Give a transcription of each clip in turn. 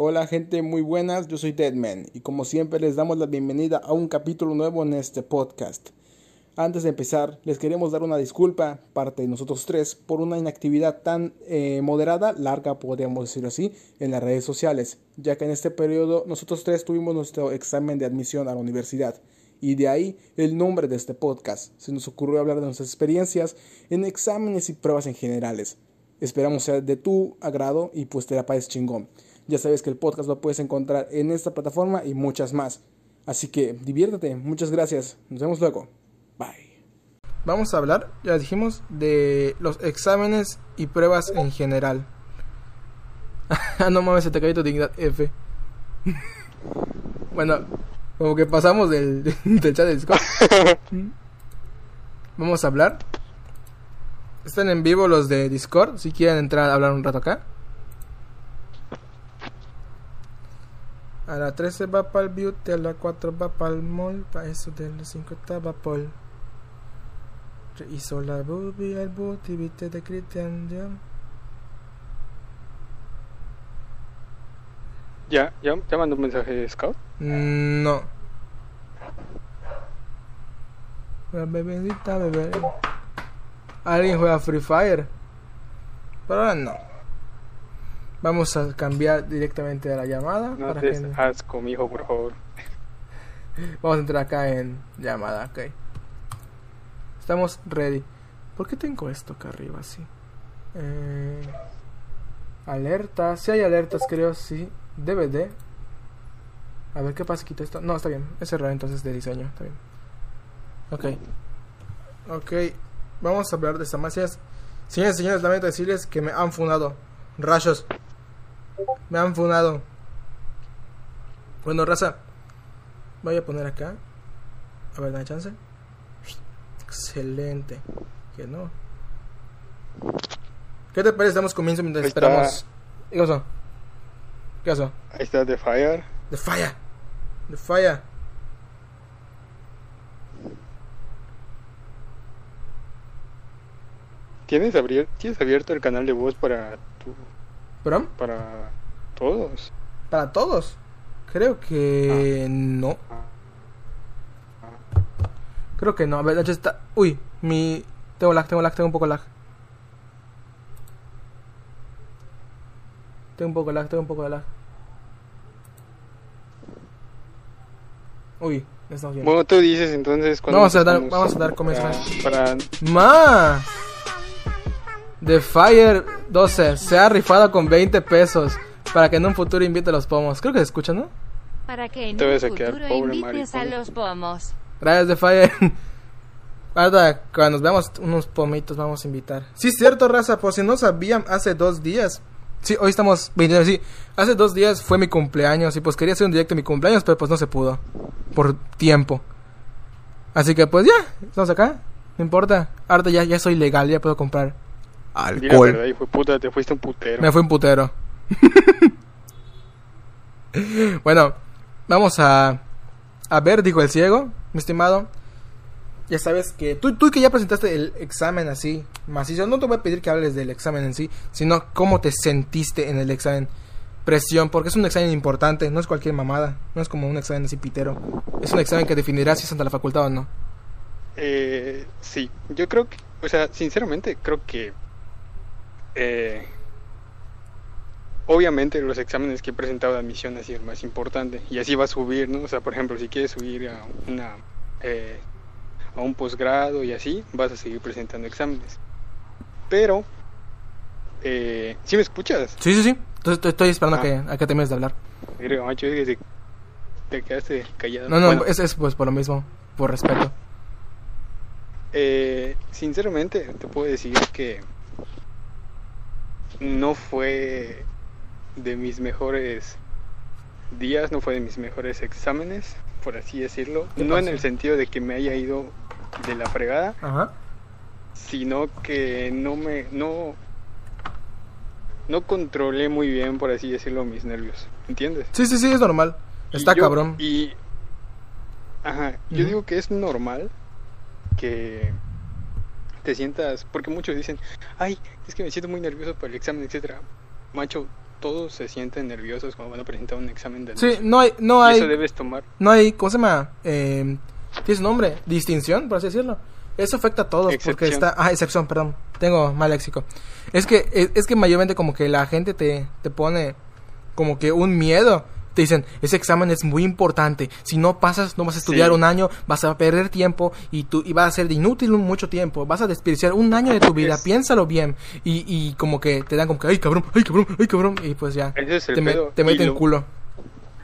Hola gente muy buenas, yo soy Deadman y como siempre les damos la bienvenida a un capítulo nuevo en este podcast. Antes de empezar, les queremos dar una disculpa, parte de nosotros tres, por una inactividad tan eh, moderada, larga podríamos decirlo así, en las redes sociales, ya que en este periodo nosotros tres tuvimos nuestro examen de admisión a la universidad y de ahí el nombre de este podcast. Se nos ocurrió hablar de nuestras experiencias en exámenes y pruebas en generales. Esperamos ser de tu agrado y pues te la pases chingón. Ya sabes que el podcast lo puedes encontrar en esta plataforma y muchas más. Así que diviértete, muchas gracias, nos vemos luego. Bye. Vamos a hablar, ya dijimos, de los exámenes y pruebas en general. no mames, se te cayó tu dignidad F. bueno, como que pasamos del, del chat de Discord. Vamos a hablar. Están en vivo los de Discord. Si quieren entrar a hablar un rato acá. A la 13 va para el beauty, a la 4 va para el mall. Para eso de las 5 estaba Paul. Hizo la boobie, el booty, viste de Christian John. ¿Ya, ya, ya mandó un mensaje de Scout? Mm, No. La bebecita, bebé. Alguien juega Free Fire. Pero ahora no. Vamos a cambiar directamente a la llamada. No para te que- asco, mijo, por favor. Vamos a entrar acá en llamada, ok. Estamos ready. ¿Por qué tengo esto acá arriba así? Eh, alertas. Si hay alertas, creo, sí. DVD. A ver qué pasa, quito esto. No, está bien. Es error entonces de diseño. Está bien. Ok. Ok. Vamos a hablar de farmacias. Señores y señores, lamento decirles que me han funado. Rayos. Me han funado. Bueno, raza. Voy a poner acá. A ver, dame chance. Excelente. Que no. ¿Qué te parece? Damos comienzo mientras Ahí esperamos. ¿Qué pasó? ¿Qué pasó? Ahí está The Fire. The Fire. The Fire. ¿Tienes, abier- ¿Tienes abierto el canal de voz para para todos? Para todos. Creo que no. Creo que no. A ver, está. Uy, mi. Tengo lag, tengo lag, tengo un poco lag. Tengo un poco de lag, tengo un poco de lag. Uy, estamos bien. Bueno, tú dices entonces cuando Vamos a dar- vamos a dar comienzo para, ¡Ma! The Fire 12 se ha rifado con 20 pesos para que en un futuro invite a los pomos. Creo que se escucha, ¿no? Para que en Te un vas a quedar futuro pobre, invites a los pomos. Gracias, The Fire. Ahora, cuando nos veamos unos pomitos, vamos a invitar. Sí, es cierto, raza. Por si no sabían, hace dos días. Sí, hoy estamos 29. Sí, hace dos días fue mi cumpleaños. Y pues quería hacer un directo de mi cumpleaños, pero pues no se pudo. Por tiempo. Así que pues ya, estamos acá. No importa. Ahorita ya, ya soy legal, ya puedo comprar alcohol. verdad, hijo de puta, te fuiste un putero. Me fue un putero. bueno, vamos a, a ver, dijo el ciego, mi estimado. Ya sabes que tú, tú que ya presentaste el examen así, macizo, no te voy a pedir que hables del examen en sí, sino cómo te sentiste en el examen. Presión, porque es un examen importante, no es cualquier mamada, no es como un examen así pitero. Es un examen que definirá si es ante la facultad o no. Eh, sí, yo creo que, o sea, sinceramente creo que, eh, obviamente los exámenes que he presentado de admisión ha sido el más importante y así va a subir, ¿no? O sea, por ejemplo, si quieres subir a una, eh, a un posgrado y así, vas a seguir presentando exámenes. Pero, eh, ¿sí me escuchas? Sí, sí, sí. Entonces estoy, esperando Ah. a, que, a que termines de hablar. Macho, es que te, te quedaste callado. No, no, Bueno, es, es pues por lo mismo, por respeto. Eh, sinceramente, te puedo decir que no fue de mis mejores días, no fue de mis mejores exámenes, por así decirlo. ¿Qué No en el sentido de que me haya ido de la fregada, Ajá. sino que no me no no controlé muy bien, por así decirlo, mis nervios. ¿Entiendes? Sí, sí, sí, es normal. Está Y yo- cabrón. Y. Ajá, yo digo que es normal que te sientas. Porque muchos dicen, ay, es que me siento muy nervioso para el examen, etcétera Macho, todos se sienten nerviosos cuando van a presentar un examen de Sí, no hay, no hay, eso debes tomar. no hay, ¿cómo se llama? Eh, ¿Tiene su nombre? Distinción, por así decirlo. Eso afecta a todos porque está... Ah, excepción, perdón. Tengo mal léxico. Es que, es, es que mayormente como que la gente te, te pone como que un miedo. Te dicen, ese examen es muy importante. Si no pasas, no vas a estudiar Sí. un año, vas a perder tiempo y, tú, y va a ser inútil mucho tiempo. Vas a desperdiciar un año de tu vida. Es- Piénsalo bien. Y, y como que te dan como que, ay cabrón, ay cabrón, ay cabrón. Y pues ya, es te, me- meten lo- culo.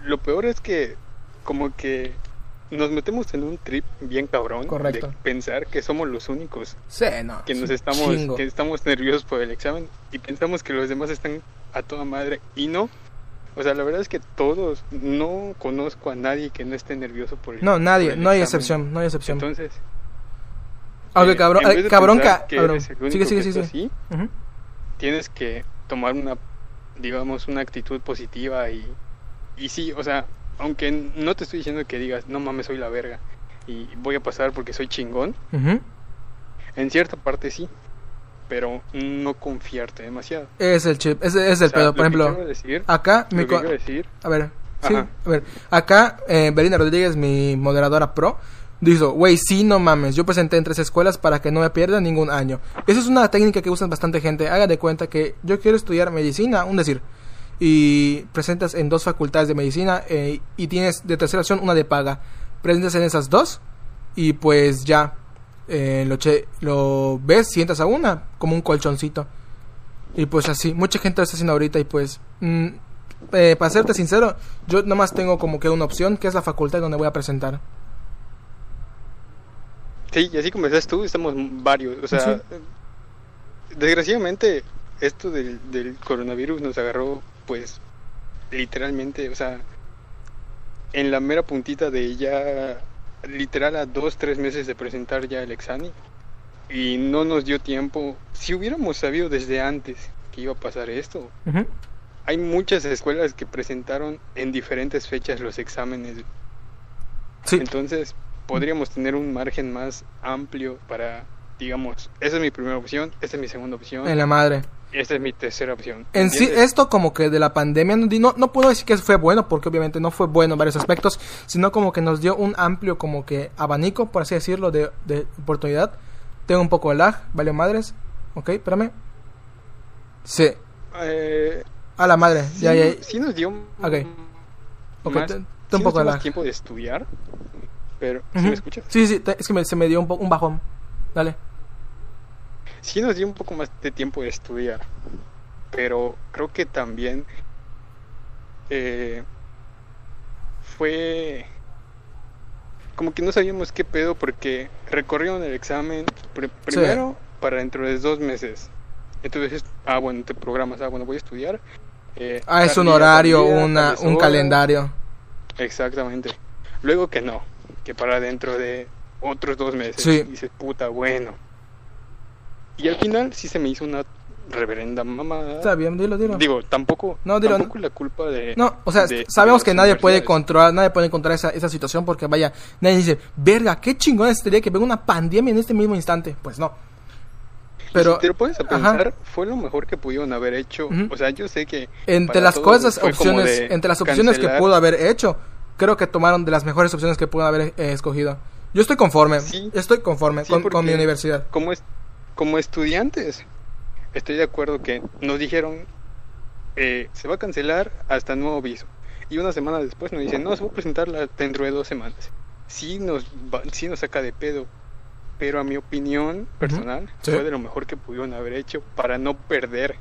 Lo peor es que como que nos metemos en un trip bien cabrón Correcto. de pensar que somos los únicos Sí, no. que nos estamos chingo. que estamos nerviosos por el examen y pensamos que los demás están a toda madre y no. O sea, la verdad es que todos no conozco a nadie que no esté nervioso por el No, nadie, el no hay examen. excepción, no hay excepción. Entonces, Aunque eh, cabrón, en de cabrón, ca- que cabrón. Sigue, sigue, tienes que tomar una, digamos, una actitud positiva y, y sí, o sea, aunque no te estoy diciendo que digas, no mames, soy la verga y voy a pasar porque soy chingón, en cierta parte sí, pero no confiarte demasiado. Es el chip, es el O sea, pedo. Por ejemplo, quiero decir, acá, mi co- quiero decir, a ver, sí, a ver, acá, eh, Belinda Rodríguez, mi moderadora pro, dijo, güey, sí, no mames, yo presenté en tres escuelas para que no me pierda ningún año. Esa es una técnica que usan bastante gente. Haga de cuenta que yo quiero estudiar medicina, un decir, y presentas en dos facultades de medicina eh, y tienes de tercera opción una de paga. Presentas en esas dos y pues ya eh, lo, che- lo ves, sientas a una como un colchoncito. Y pues así, mucha gente lo está haciendo ahorita y pues, mm, eh, para serte sincero, yo nomás tengo como que una opción, que es la facultad donde voy a presentar. sí, y así como estás tú, estamos varios, o sea, Sí. desgraciadamente esto del, del coronavirus nos agarró, pues, literalmente, o sea, en la mera puntita de ya, literal a dos, tres meses de presentar ya el examen, y no nos dio tiempo, si hubiéramos sabido desde antes que iba a pasar esto, hay muchas escuelas que presentaron en diferentes fechas los exámenes, Sí, entonces podríamos tener un margen más amplio para, digamos, esa es mi primera opción, esta es mi segunda opción, en la madre. Esta es mi tercera opción. En sí, esto como que de la pandemia, no, no, puedo decir que fue bueno, porque obviamente no fue bueno en varios aspectos, sino como que nos dio un amplio como que abanico, por así decirlo, de, de oportunidad. Tengo un poco de lag, vale madres. Ok, espérame. Sí, Eh, a la madre, sí, ya, ya. sí nos dio Ok. Ok, más, te- te sí un poco de dio lag. tiempo de estudiar, pero ¿sí Ujú. me escuchas? Sí, sí, te- es que me- se me dio un, un bajón. Dale. Sí nos dio un poco más de tiempo de estudiar, pero creo que también eh, fue como que no sabíamos qué pedo porque recorrieron el examen pr- primero para dentro de dos meses. Entonces, ah, bueno, te programas, ah, bueno, voy a estudiar. eh, Ah, es un día, horario, día, una, un calendario. Exactamente. Luego que no, que para dentro de otros dos meses. Sí. Y dices, puta, bueno. Y al final sí se me hizo una reverenda mamada. Está bien, dilo, dilo. Digo, tampoco, No, dilo, tampoco la culpa de... No, o sea, de- sabemos de que nadie puede controlar, nadie puede controlar esa, esa situación porque vaya, nadie dice, verga, qué chingón sería que venga una pandemia en este mismo instante. Pues no. Pero si te lo pones a ajá. pensar, fue lo mejor que pudieron haber hecho. O sea, yo sé que... entre las cosas, opciones, entre las opciones que pudo haber hecho, creo que tomaron de las mejores opciones que pudo haber eh, escogido. Yo estoy conforme, Sí. estoy conforme Sí, con, con mi universidad. Como, es, como estudiantes, estoy de acuerdo que nos dijeron, eh, se va a cancelar hasta nuevo aviso. Y una semana después nos dicen, no, se va a presentar dentro de dos semanas. Sí nos, va- sí nos saca de pedo, pero a mi opinión personal Sí. fue de lo mejor que pudieron haber hecho para no perder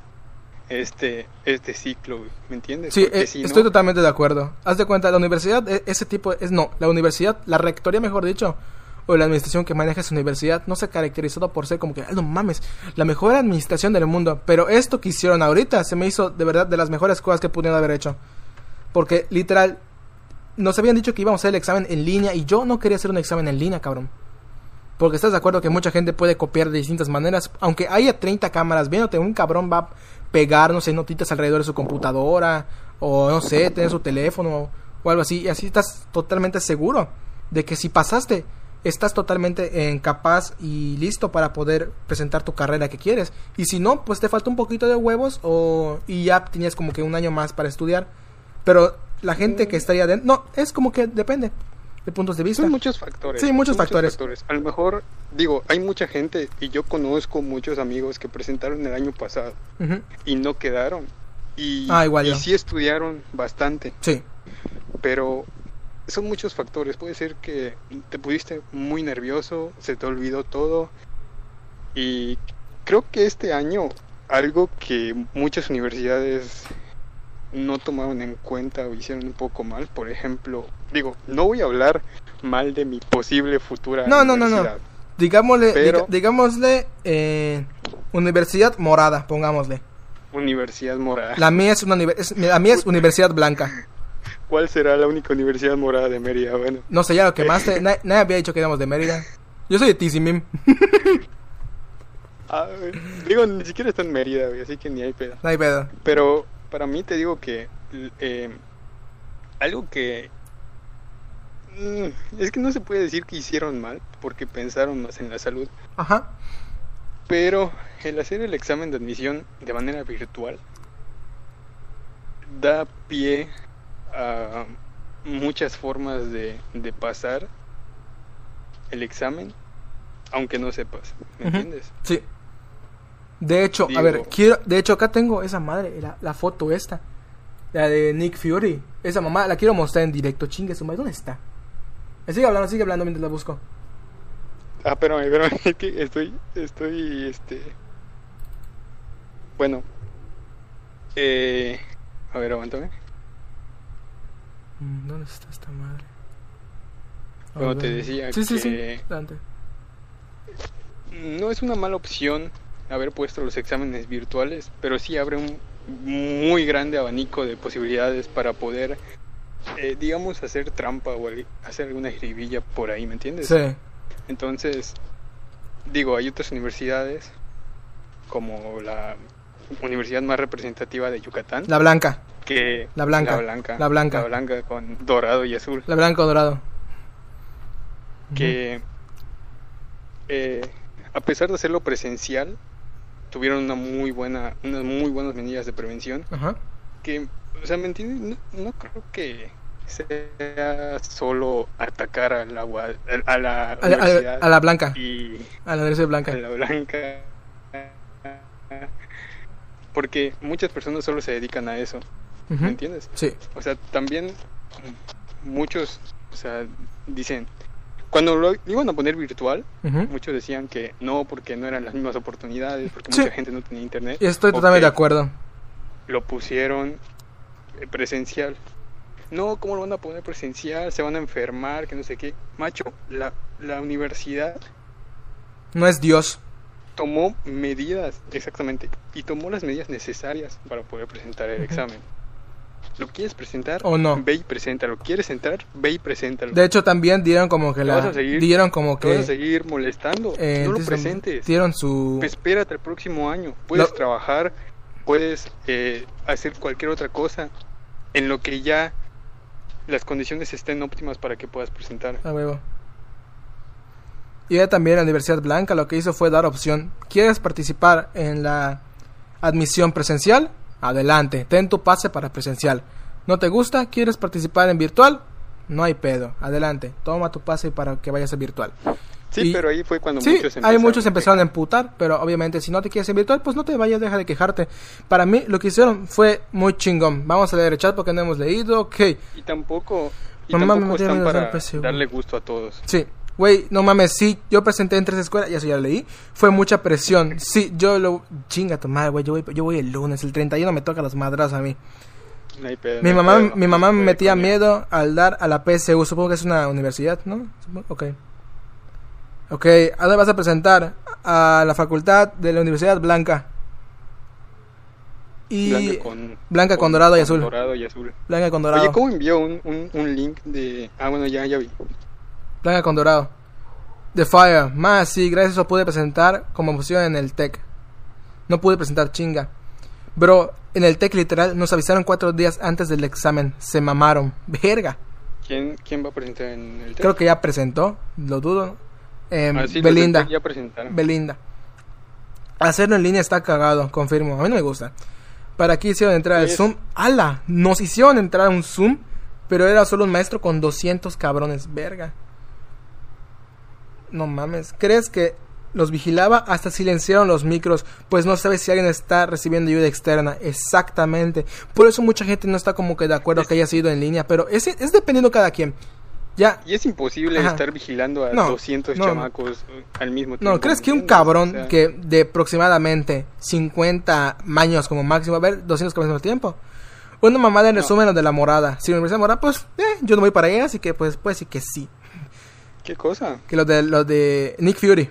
este, este ciclo, ¿me entiendes? Sí, eh, si estoy no- totalmente de acuerdo. Haz de cuenta, la universidad, e- ese tipo, es no, la universidad, la rectoría, mejor dicho, o la administración que maneja esa universidad, no se ha caracterizado por ser como que, "Ay, no mames, la mejor administración del mundo. Pero esto que hicieron ahorita se me hizo de verdad de las mejores cosas que pudieron haber hecho. Porque literal, nos habían dicho que íbamos a hacer el examen en línea y yo no quería hacer un examen en línea, cabrón. Porque estás de acuerdo que mucha gente puede copiar de distintas maneras. Aunque haya 30 cámaras viéndote, un cabrón va a pegar, no sé, notitas alrededor de su computadora. O no sé, tener su teléfono o algo así. Y así estás totalmente seguro de que si pasaste estás totalmente eh, capaz y listo para poder presentar tu carrera que quieres. Y si no, pues te falta un poquito de huevos o y ya tienes como que un año más para estudiar. Pero la gente que está ahí adentro, no, es como que depende de puntos de vista. Son muchos factores. Sí, muchos factores. A lo mejor, digo, hay mucha gente y yo conozco muchos amigos que presentaron el año pasado y no quedaron. Y, Ah, igual y sí estudiaron bastante, Sí, pero son muchos factores. Puede ser que te pusiste muy nervioso, se te olvidó todo. Y creo que este año algo que muchas universidades no tomaron en cuenta o hicieron un poco mal, por ejemplo, digo, no voy a hablar mal de mi posible futura No, no, no, no. universidad. digámosle, Pero- digámosle eh, Universidad Morada, pongámosle. Universidad morada. La mía es una es- la mía es Universidad Blanca. ¿Cuál será la única universidad morada de Mérida? Bueno, No sé, ya lo quemaste. Na- nadie había dicho que éramos de Mérida. Yo soy de Tizimim. ah, digo, ni siquiera está en Mérida, güey, así que ni hay pedo. No hay pedo. Pero para mí te digo que eh, algo que mm, es que no se puede decir que hicieron mal porque pensaron más en la salud, Ajá. pero el hacer el examen de admisión de manera virtual da pie a muchas formas de, de pasar el examen aunque no sepas, ¿me entiendes? Sí. De hecho, a ver, quiero, de hecho acá tengo esa madre, la, la foto esta, la de Nick Fury. Esa mamá la quiero mostrar en directo, chingue su madre, ¿dónde está? Sigue hablando, sigue hablando mientras la busco. Ah, pero, pero es que estoy, estoy, este... Bueno. Eh... A ver, aguántame. Mm, ¿Dónde está esta madre? Como te decía Sí, sí, sí. que-. No es una mala opción haber puesto los exámenes virtuales, pero sí abre un muy grande abanico de posibilidades para poder, eh, digamos, hacer trampa o hacer alguna jiribilla por ahí, ¿me entiendes? Sí. Entonces, digo, hay otras universidades, como la universidad más representativa de Yucatán, La blanca, que La blanca, la blanca, la blanca. la blanca con dorado y azul, la blanca dorado. que eh, a pesar de hacerlo presencial, tuvieron una muy buena, unas muy buenas medidas de prevención. Ajá. que, o sea, ¿me entiendes? No, no creo que sea solo atacar a la, ua- a la A, la- a la- universidad a la blanca, y a la Blanca. a la blanca porque muchas personas solo se dedican a eso Ujú. ¿me entiendes? Sí. o sea también muchos o sea dicen cuando lo iban a poner virtual Ujú. muchos decían que no porque no eran las mismas oportunidades porque Sí. mucha gente no tenía internet Y estoy totalmente de acuerdo. lo pusieron eh, presencial no, ¿cómo lo van a poner presencial? Se van a enfermar, que no sé qué. Macho, la, la universidad No es Dios. tomó medidas, exactamente, y tomó las medidas necesarias para poder presentar el examen. ¿Lo quieres presentar? O no. Ve y preséntalo. ¿Quieres entrar? Ve y preséntalo. De hecho, también dieron como que ¿Te la. vas a seguir? Dieron como ¿Te vas a que. seguir molestando? eh, no lo presentes. Dieron su. Pues espérate el próximo año. Puedes trabajar, puedes eh, hacer cualquier otra cosa en lo que ya las condiciones estén óptimas para que puedas presentar. A huevo. Y ella también, la Universidad Blanca, lo que hizo fue dar opción. ¿Quieres participar en la admisión presencial? Adelante, ten tu pase para presencial. ¿No te gusta? ¿Quieres participar en virtual? No hay pedo. Adelante, toma tu pase para que vayas a virtual. Sí, Y- pero ahí fue cuando Sí, muchos hay empezaron. muchos empezaron a emputar, pero obviamente si no te quieres en virtual, pues no te vayas, deja de quejarte. Para mí lo que hicieron fue muy chingón. Vamos a leer el chat porque no hemos leído, ok. Y tampoco, y Mamá, me tampoco metieron están para darle gusto a todos. Sí, güey, no mames, sí, yo presenté en tres escuelas, ya eso ya lo leí. Fue mucha presión. Sí, yo lo. Chinga tu madre, güey, yo voy, yo voy el lunes, el 31 me toca los madrazos a mí. No hay pedo, Mi no mamá, pedo. mi mamá me metía con miedo al dar a la PSU, supongo que es una universidad, ¿no? Ok. Ok, ¿a dónde vas a presentar? A la facultad de la Universidad Blanca. Y Blanca con, blanca con dorado y azul. dorado y azul. Blanca con dorado. Oye, ¿cómo envió un, un, un link de... Ah, bueno, ya, ya vi. Blanca con dorado. The Fire. Más, sí, gracias a eso pude presentar como opción en el TEC. No pude presentar chinga. Bro, en el TEC literal nos avisaron cuatro días antes del examen. Se mamaron. Verga. ¿Quién, ¿Quién va a presentar en el test? Creo que ya presentó, lo dudo. Em, Ah, sí, Belinda. Ya presentaron. Belinda. Hacerlo en línea está cagado, confirmo. A mí no me gusta. Para aquí hicieron entrar al Zoom. ¡Hala! Nos hicieron entrar a un Zoom, pero era solo un maestro con 200 cabrones. Verga. No mames. ¿Crees que los vigilaba? Hasta silenciaron los micros, pues no sabes si alguien está recibiendo ayuda externa. Exactamente. Por eso mucha gente no está como que de acuerdo que haya sido en línea, pero es, es dependiendo cada quien. Ya, Y es imposible Ajá. estar vigilando a No, 200 no. chamacos al mismo tiempo. No, ¿crees ¿me que un cabrón O sea, que de aproximadamente 50 años como máximo, a ver, 200 cabrones al mismo tiempo? Una mamada en No. resumen lo de la morada. Si la Universidad Morada, pues, eh, yo no voy para allá, así que pues, pues sí que sí. ¿Qué cosa? Que lo de, lo de Nick Fury.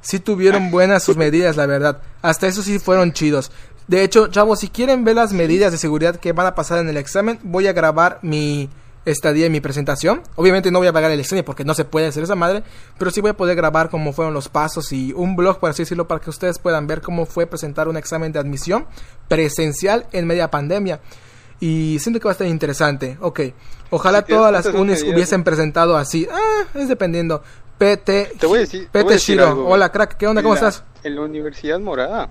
Sí tuvieron buenas sus medidas, la verdad. Hasta eso sí fueron chidos. De hecho, chavos, si quieren ver las medidas de seguridad que van a pasar en el examen, voy a grabar mi estadía y mi presentación. Obviamente no voy a pagar el examen porque no se puede hacer esa madre, pero sí voy a poder grabar cómo fueron los pasos y un blog, por así decirlo, para que ustedes puedan ver cómo fue presentar un examen de admisión presencial en media pandemia. Y siento que va a estar interesante. Ok. Ojalá Si todas las unis hubiesen presentado así. Ah, es dependiendo. PT. Te voy a decir. te voy a PT decir Shiro. algo. Hola, crack. ¿Qué onda? ¿Cómo la- estás? En la Universidad Morada,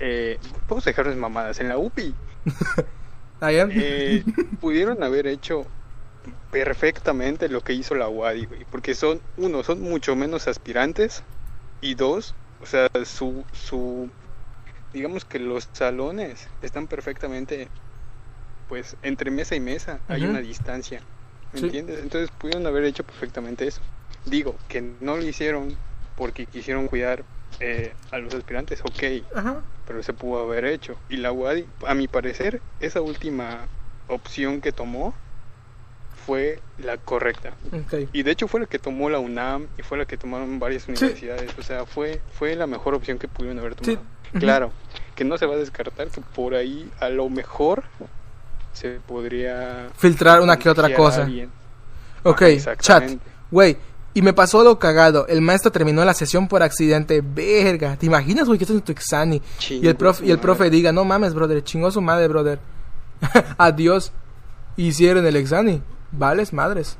eh, vamos a dejarnos mamadas. En la UPI, ¿Está bien? eh, pudieron haber hecho perfectamente lo que hizo la UADI, güey. Porque son, uno, son mucho menos aspirantes. Y dos, o sea, su, su. Digamos que los salones están perfectamente. Pues entre mesa y mesa hay una distancia. ¿Me Sí. entiendes? Entonces pudieron haber hecho perfectamente eso. Digo, que no lo hicieron porque quisieron cuidar eh, a los aspirantes, ok, Ajá. pero se pudo haber hecho. Y la UADI, a mi parecer, esa última opción que tomó fue la correcta. Ok. Y de hecho fue la que tomó la UNAM y fue la que tomaron varias universidades. O sea, fue, fue la mejor opción que pudieron haber tomado. Claro, que no se va a descartar que por ahí a lo mejor se podría Filtrar una que otra cosa. Ok, Ajá, chat. Güey, y me pasó lo cagado. El maestro terminó la sesión por accidente. Verga. ¿Te imaginas, güey, que estás en tu examen? Y el, profe, y el profe diga, no mames, brother, chingó su madre, brother. Adiós. Hicieron el examen. Vales madres.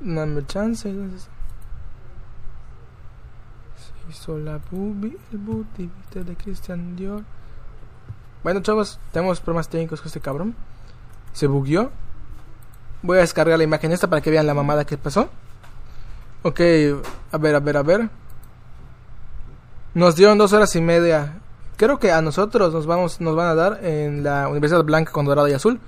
Dame chance. entonces. Se hizo la boobie, el booty, viste de Christian Dior. Bueno, chavos, tenemos problemas técnicos con este cabrón. Se bugueó. Voy a descargar la imagen esta para que vean la mamada que pasó. Ok, a ver, a ver, a ver. Nos dieron dos horas y media. Creo que a nosotros nos vamos, nos van a dar en la Universidad Blanca con Dorado y Azul.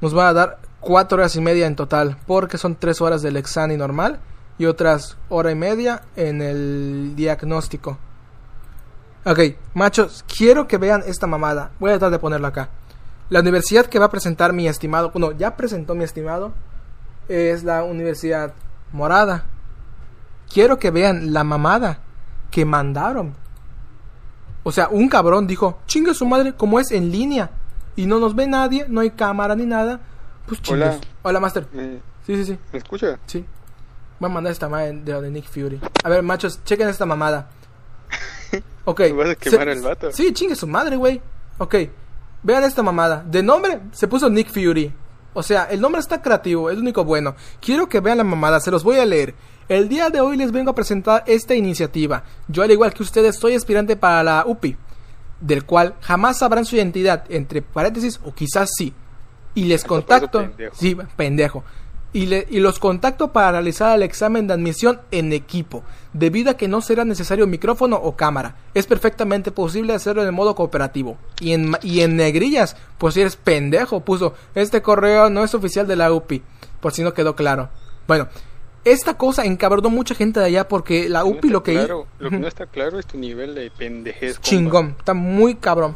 Nos van a dar cuatro horas y media en total, porque son tres horas del examen normal y otras hora y media en el diagnóstico. Ok, machos, quiero que vean esta mamada. Voy a tratar de ponerlo acá. La universidad que va a presentar mi estimado, bueno, ya presentó mi estimado, es la Universidad Morada. Quiero que vean la mamada que mandaron. O sea, un cabrón dijo, chingue su madre, como es en línea y no nos ve nadie, no hay cámara ni nada, pues chingues. Hola. Hola, Master. Eh, Sí, sí, sí, ¿Me escucha? sí. Voy a mandar esta mamada de de Nick Fury. A ver, machos, chequen esta mamada. Ok. ¿Me vas a quemar Se- al vato? Sí, chingue su madre, güey. Ok. Vean esta mamada. De nombre se puso Nick Fury. O sea, el nombre está creativo, es lo único bueno. Quiero que vean la mamada, se los voy a leer. El día de hoy les vengo a presentar esta iniciativa. Yo, al igual que ustedes, soy aspirante para la UPI, del cual jamás sabrán su identidad, entre paréntesis, o quizás sí. Y les eso contacto. pendejo. Sí, pendejo. Y, le- y los contacto para realizar el examen de admisión en equipo, debido a que no será necesario micrófono o cámara. Es perfectamente posible hacerlo en modo cooperativo. Y en, y en negrillas, pues si eres pendejo, puso, este correo no es oficial de la UPI, por si no quedó claro. Bueno, esta cosa encabronó mucha gente de allá porque la UPI lo que hizo... claro, Lo que no está claro es tu nivel de pendejez. Chingón, está muy cabrón.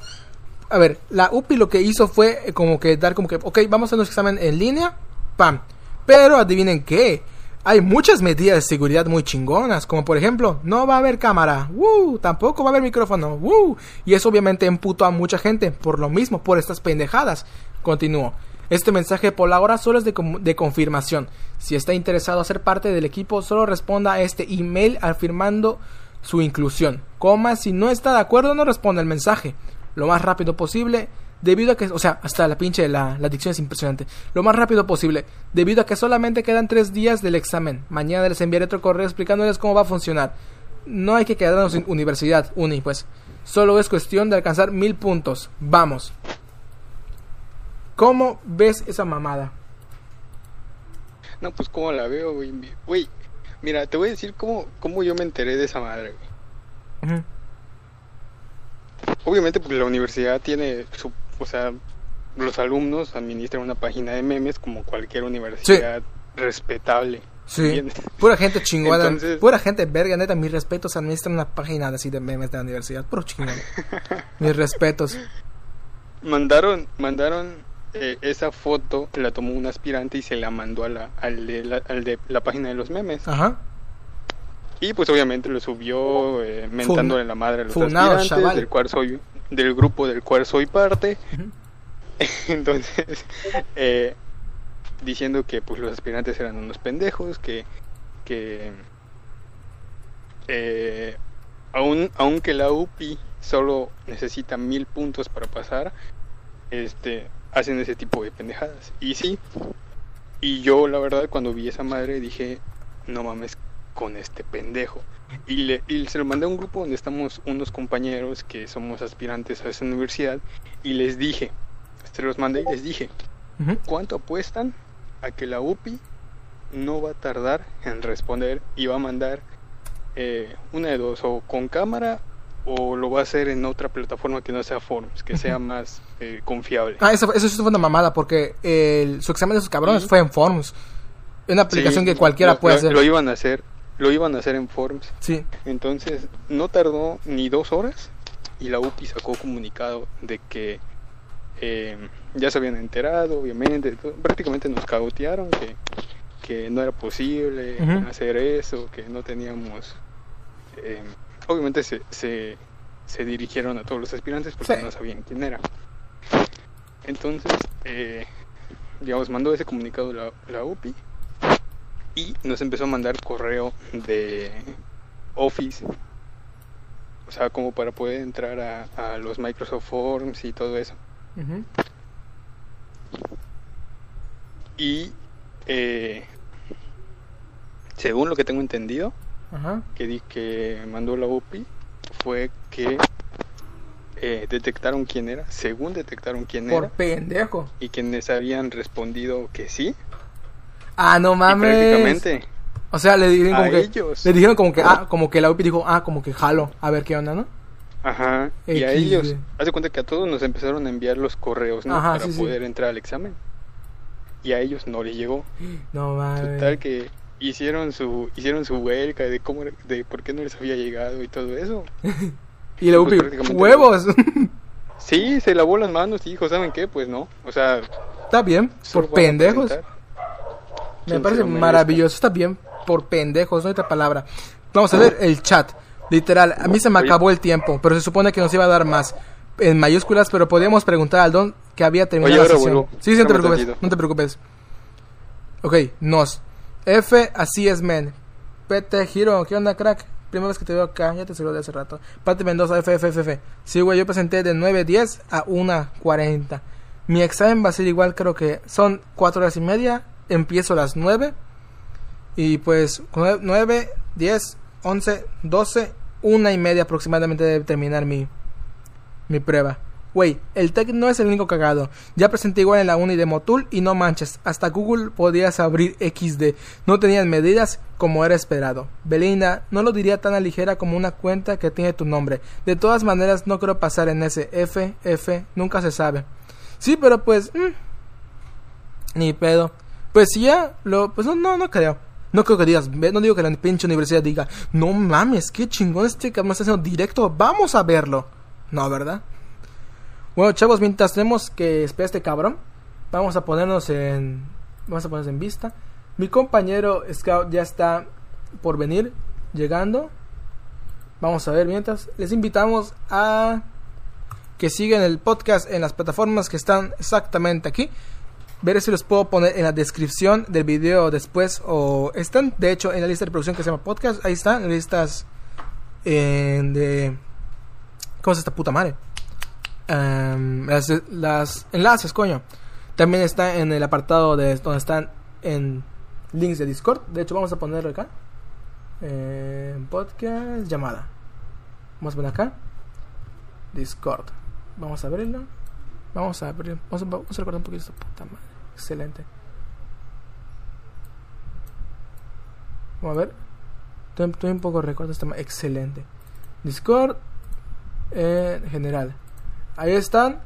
A ver, la UPI lo que hizo fue eh, como que dar como que, ok, vamos a hacer nuestro examen en línea, pam. Pero adivinen qué, hay muchas medidas de seguridad muy chingonas, como por ejemplo, no va a haber cámara, ¡woo! tampoco va a haber micrófono, ¡woo! y eso obviamente emputó a mucha gente por lo mismo, por estas pendejadas. Continúo. Este mensaje por la hora solo es de, de confirmación. Si está interesado a ser parte del equipo, solo responda a este email afirmando su inclusión. Coma, si no está de acuerdo, no responda el mensaje. Lo más rápido posible debido a que, o sea, hasta la pinche, la, la dicción es impresionante, lo más rápido posible, debido a que solamente quedan tres días del examen. Mañana les enviaré otro correo explicándoles cómo va a funcionar. No hay que quedarnos en universidad, uni, pues. Solo es cuestión de alcanzar mil puntos. Vamos. ¿Cómo ves esa mamada? No, pues cómo la veo, güey. Güey, mira, te voy a decir cómo, cómo yo me enteré de esa madre, güey. Obviamente porque la universidad tiene su, o sea, los alumnos administran una página de memes como cualquier universidad respetable. Sí. ¿entiendes? Pura gente chingona. Entonces- Pura gente verga, neta. Mis respetos. Administran una página así de memes de la universidad. Puro chingón. mis respetos. Mandaron, mandaron eh, esa foto, la tomó un aspirante y se la mandó a la, al, de la, al de la página de los memes. Ajá. Y pues obviamente lo subió eh, mentándole la madre a los funado, aspirantes, chaval. del cual soy, del grupo del cual soy parte. Entonces, eh, diciendo que pues los aspirantes eran unos pendejos, que, que eh, aun, aunque la UPI solo necesita mil puntos para pasar, este, hacen ese tipo de pendejadas. Y sí, y yo la verdad cuando vi esa madre dije, no mames con este pendejo. Y, le, y se lo mandé a un grupo donde estamos unos compañeros que somos aspirantes a esa universidad y les dije, se los mandé y les dije. ¿cuánto apuestan a que la UPI no va a tardar en responder y va a mandar eh, una de dos, o con cámara o lo va a hacer en otra plataforma que no sea Forms, que sea más eh, confiable? Ah, eso, eso sí fue una mamada. Porque el, su examen de sus cabrones Sí. fue en Forms. Una aplicación Sí, que cualquiera lo- puede lo- hacer. Lo iban a hacer, lo iban a hacer en Forms. Sí. Entonces, no tardó ni dos horas y la UPI sacó comunicado de que eh, ya se habían enterado, obviamente, todo- prácticamente nos cagotearon, que, que no era posible hacer eso, que no teníamos... eh, obviamente se, se, se dirigieron a todos los aspirantes porque Sí. no sabían quién era. Entonces, eh, digamos, mandó ese comunicado la, la UPI y nos empezó a mandar correo de Office, o sea, como para poder entrar a, a los Microsoft Forms y todo eso. Y eh, según lo que tengo entendido, que di que mandó la UPI, fue que eh, detectaron quién era, según detectaron quién Por era, pendejo. y quienes habían respondido que sí, Ah, no y mames. prácticamente O sea, le dijeron a como que. ellos. Le dijeron como que, ah, como que la UPI dijo, ah, como que jalo, a ver qué onda, ¿no? Ajá, y a ellos, hace cuenta que a todos nos empezaron a enviar los correos, ¿no? Ajá, Para sí, sí. poder entrar al examen. Y a ellos no les llegó. No mames. Total que hicieron su hicieron su huelga de cómo de por qué no les había llegado y todo eso. Y la pues, UPI, prácticamente- huevos. Sí, se lavó las manos y dijo, ¿saben qué? Pues no. O sea, Está bien, por a pendejos. presentar Me parece maravilloso. Está bien, por pendejos, no hay otra palabra. Vamos a ver el chat. Literal, a mí se me acabó el tiempo, pero se supone que nos iba a dar más. En mayúsculas, pero podíamos preguntar al don que había terminado Oye, la sesión. vuelvo. Sí, sí, no te preocupes, no te preocupes. Ok, nos. F, así es, men. PT, Giro, ¿qué onda, crack? Primera vez que te veo acá, ya te saludo de hace rato. Pati Mendoza, F, F, F, F. Sí, güey, yo presenté de 9.10 a 1.40. Mi examen va a ser igual, creo que son 4 horas y media. Empiezo a las 9. Y pues 9, 10, 11, 12, una y media aproximadamente debe terminar mi, mi prueba. Güey, el TEC no es el único cagado. Ya presenté igual en la uni de Motul y no manches, hasta Google podías abrir XD. No tenían medidas como era esperado. Belinda, no lo diría tan a ligera como una cuenta que tiene tu nombre. De todas maneras, no creo pasar en ese F, F, nunca se sabe. Sí, pero pues... mm, ni pedo. Pues si ya, lo, pues no, no, no creo. No creo que digas, no digo que la pinche universidad diga, no mames, qué chingón este cabrón está haciendo directo, vamos a verlo. No, ¿verdad? Bueno, chavos, mientras tenemos que esperar a este cabrón, vamos a ponernos en. Vamos a ponernos en vista. Mi compañero Scout ya está por venir, llegando. Vamos a ver mientras. Les invitamos a que sigan el podcast en las plataformas que están exactamente aquí. Veré si los puedo poner en la descripción del video después. O están, de hecho, en la lista de reproducción que se llama podcast. Ahí están, listas en de. ¿Cómo es esta puta madre? em, las, enlaces, coño. También está en el apartado de donde están en links de Discord. De hecho, vamos a ponerlo acá. Eh, podcast llamada. Vamos a poner acá. Discord. Vamos a abrirlo. Vamos a abrir. Vamos a recordar un poquito esta puta madre. Excelente. A ver. Estoy un poco esta madre. Excelente. Discord. En general. Ahí están.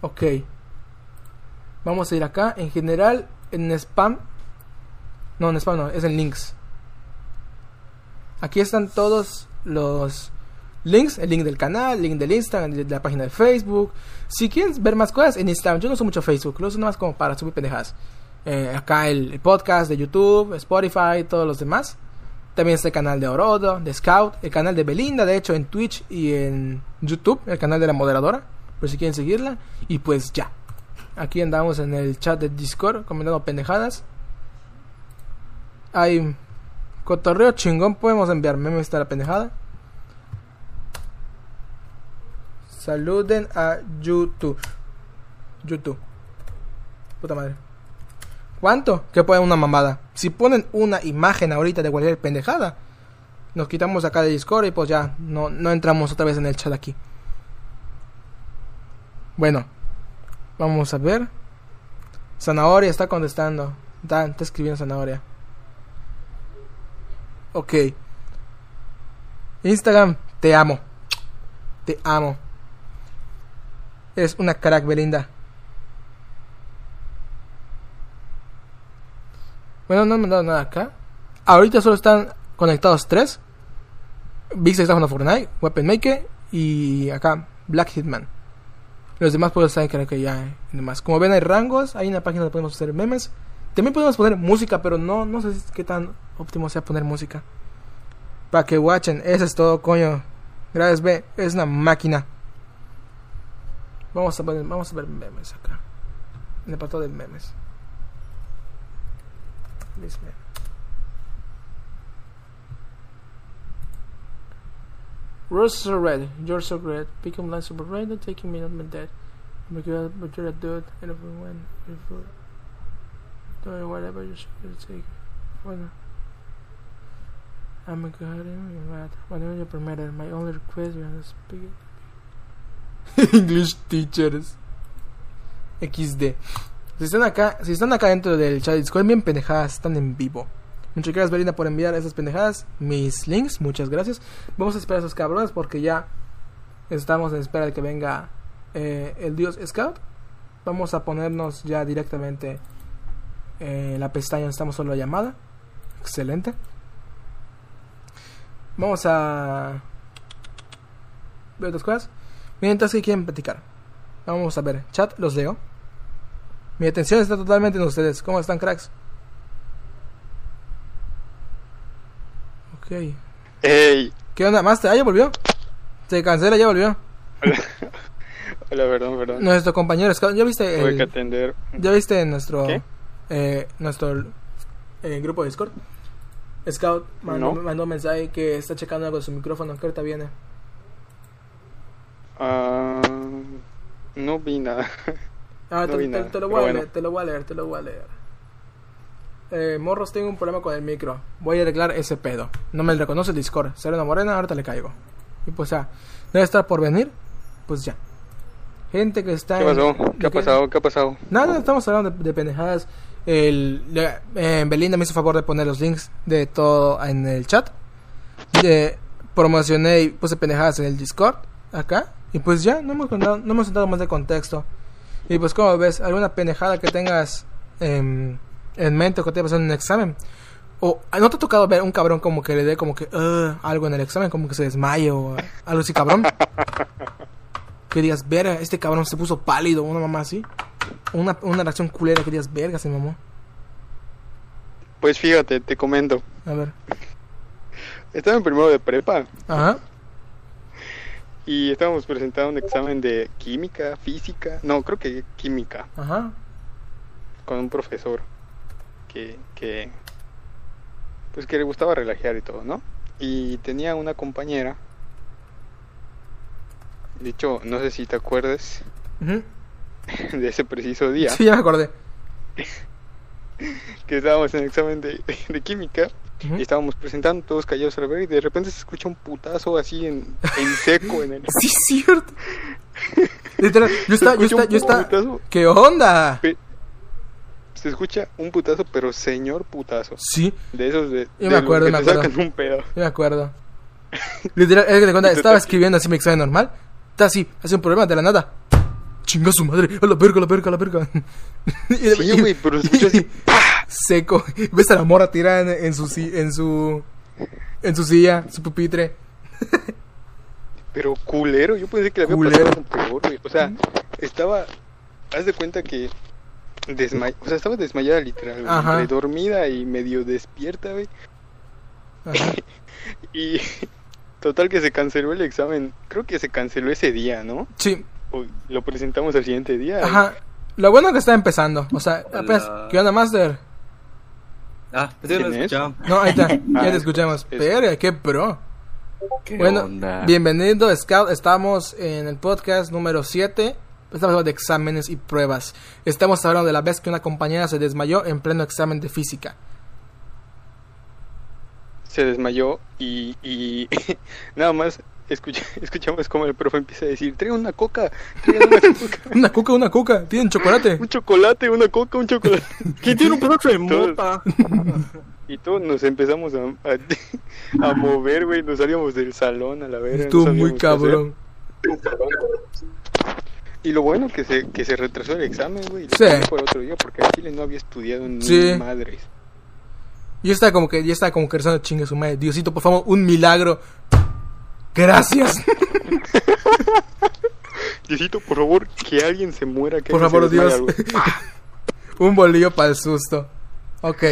Ok. Vamos a ir acá. En general. En spam. No, en spam no. Es en links. Aquí están todos los links, el link del canal, el link del Instagram, de la página de Facebook. Si quieres ver más cosas en Instagram, yo no uso mucho Facebook, lo uso nada más como para subir pendejadas. Eh, acá el, podcast de YouTube, Spotify, todos los demás. También está el canal de Orodo, de Scout, el canal de Belinda, de hecho en Twitch y en YouTube, el canal de la moderadora, por si quieren seguirla. Y pues ya. Aquí andamos en el chat de Discord comentando pendejadas. Hay cotorreo chingón, podemos enviar memes de la pendejada. Saluden a YouTube. YouTube. Puta madre. ¿Cuánto? Que ponen una mamada. Si ponen una imagen ahorita de cualquier pendejada, nos quitamos acá de Discord y pues ya no, no entramos otra vez en el chat aquí. Bueno, vamos a ver. Zanahoria está contestando. Está, está escribiendo Zanahoria. Ok. Instagram, te amo. Te amo. Es una crack, Belinda. Bueno, no han mandado nada acá. Ahorita solo están conectados tres. Vix está jugando Fortnite, Weapon Maker y acá Black Hitman. Los demás pueden estar creo que ya demás. Como ven hay rangos, hay una página donde podemos hacer memes. También podemos poner música, pero no, no sé qué tan óptimo sea poner música. Para que watchen, eso es todo, coño. Gracias, B, es una máquina. Vamos a ver, vamos a ver memes acá. En el apartado de memes. Are red, you're so red. Become like super red, don't taking me not my dead. But you're, but you're a dude, and if when, if do whatever you should take. I'm a god, I'm you permitted, my only request is to speak English teachers. XD. Si están acá, si están acá dentro del chat Discord, bien pendejadas, están en vivo. Muchas gracias, Belinda, por enviar esas pendejadas. Mis links, muchas gracias. Vamos a esperar a esos cabrones porque ya estamos en espera de que venga eh, el Dios Scout. Vamos a ponernos ya directamente en la pestaña estamos solo la llamada. Excelente. Vamos a ver otras cosas. Mientras que quieren platicar. Vamos a ver. Chat, los leo. Mi atención está totalmente en ustedes. ¿Cómo están, cracks? Ok. Hey. ¿Qué onda? ¿Master? Ah, ya volvió. Se cancela, ya volvió. Hola, Hola perdón, perdón. Nuestro compañero Scout, ¿ya viste? Tuve que atender. ¿Ya viste nuestro, eh, nuestro eh, grupo de Discord? Scout mandó, mandó un mensaje que está checando algo de su micrófono, que ahorita viene. Ah, no vi nada. Ah, te, lo voy a leer, te lo voy a leer, te lo voy a leer. Eh, morros, tengo un problema con el micro. Voy a arreglar ese pedo. No me reconoce el Discord. Serena Morena, ahorita le caigo. Y pues ya, debe estar por venir. Pues ya. Gente que está. ¿Qué pasó? ¿Qué ha pasado? ¿Qué ha pasado? Nada, estamos hablando de, pendejadas. El, eh, Belinda me hizo favor de poner los links de todo en el chat. De, promocioné y puse pendejadas en el Discord. Acá. Y pues ya, no hemos, contado, no hemos dado más de contexto. Y pues como ves, alguna pendejada que tengas en mente o que te pasando en un examen. O no te ha tocado ver un cabrón como que le dé como que algo en el examen, como que se desmaye o algo así cabrón. que digas, verga, este cabrón se puso pálido, una mamá así. Una, una reacción culera que digas, verga, se mamó. Pues fíjate, te comento. A ver. Estaba en primero de prepa. Ajá y estábamos presentando un examen de química, física, no, creo que química. Ajá. Con un profesor que, que, pues que le gustaba relajar y todo, ¿no? Y tenía una compañera De hecho, no sé si te acuerdas Ujú. de ese preciso día Sí, ya me acordé. que estábamos en examen de, de química Ujú. y estábamos presentando todos callados a la verga y de repente se escucha un putazo así en, en seco en el... Sí, cierto. Literal, yo estaba, yo estaba, yo estaba. ¿Qué onda? Pe- Se escucha un putazo, pero señor putazo. Sí, De esos de, Yo de me acuerdo, que me acuerdo. sacan un pedo. yo me acuerdo. Literal, es que te cuenta, estaba ta- escribiendo así mi examen normal. Está así, hace un problema de la nada. Chinga su madre, a la verga, a la verga, a la verga. Y- Sí, güey, pero se escucha así. seco. Ves a la mora tirada en, en su en su en su silla, su pupitre. Pero culero, yo pensé que le había Culero. pasado peor, güey. O sea, estaba. Haz de cuenta que. Desmay... O sea, estaba desmayada literal, güey. Dormida y medio despierta, güey. Ajá. Y. Total que se canceló el examen. Creo que se canceló ese día, ¿no? Sí, lo presentamos al siguiente día. ajá. Lo bueno que está empezando, o sea, apenas. ¿qué onda, Master? Ah, pensé que no ¿Quién es? escuchaba. No, ahí está, ya te escuchamos. es- Verga, qué pro. ¿Qué Bueno, onda? bienvenido Scout, estamos en el podcast número 7. Estamos hablando de exámenes y pruebas. Estamos hablando de la vez que una compañera se desmayó en pleno examen de física. Se desmayó y. y nada más. Escucha, escuchamos como el profe empieza a decir: Traigan una coca, traigan una coca. Una cuca, una cuca, tienen chocolate. Un chocolate, una coca, un chocolate. ¿Quién tiene un pedazo de mota? Y todos nos empezamos a, a, a mover, güey. Nos salíamos del salón a la verga. no Estuvo muy qué hacer. cabrón. Y lo bueno que se, que se retrasó el examen, güey. lo Sí. por otro día porque a Chile no había estudiado ni Sí. madres. Yo estaba como que, ya estaba como que rezando chingue su madre. Diosito, por favor, un milagro. Gracias. Diosito, por favor, que alguien se muera. Que Por favor, Dios. un bolillo para el susto. Ok.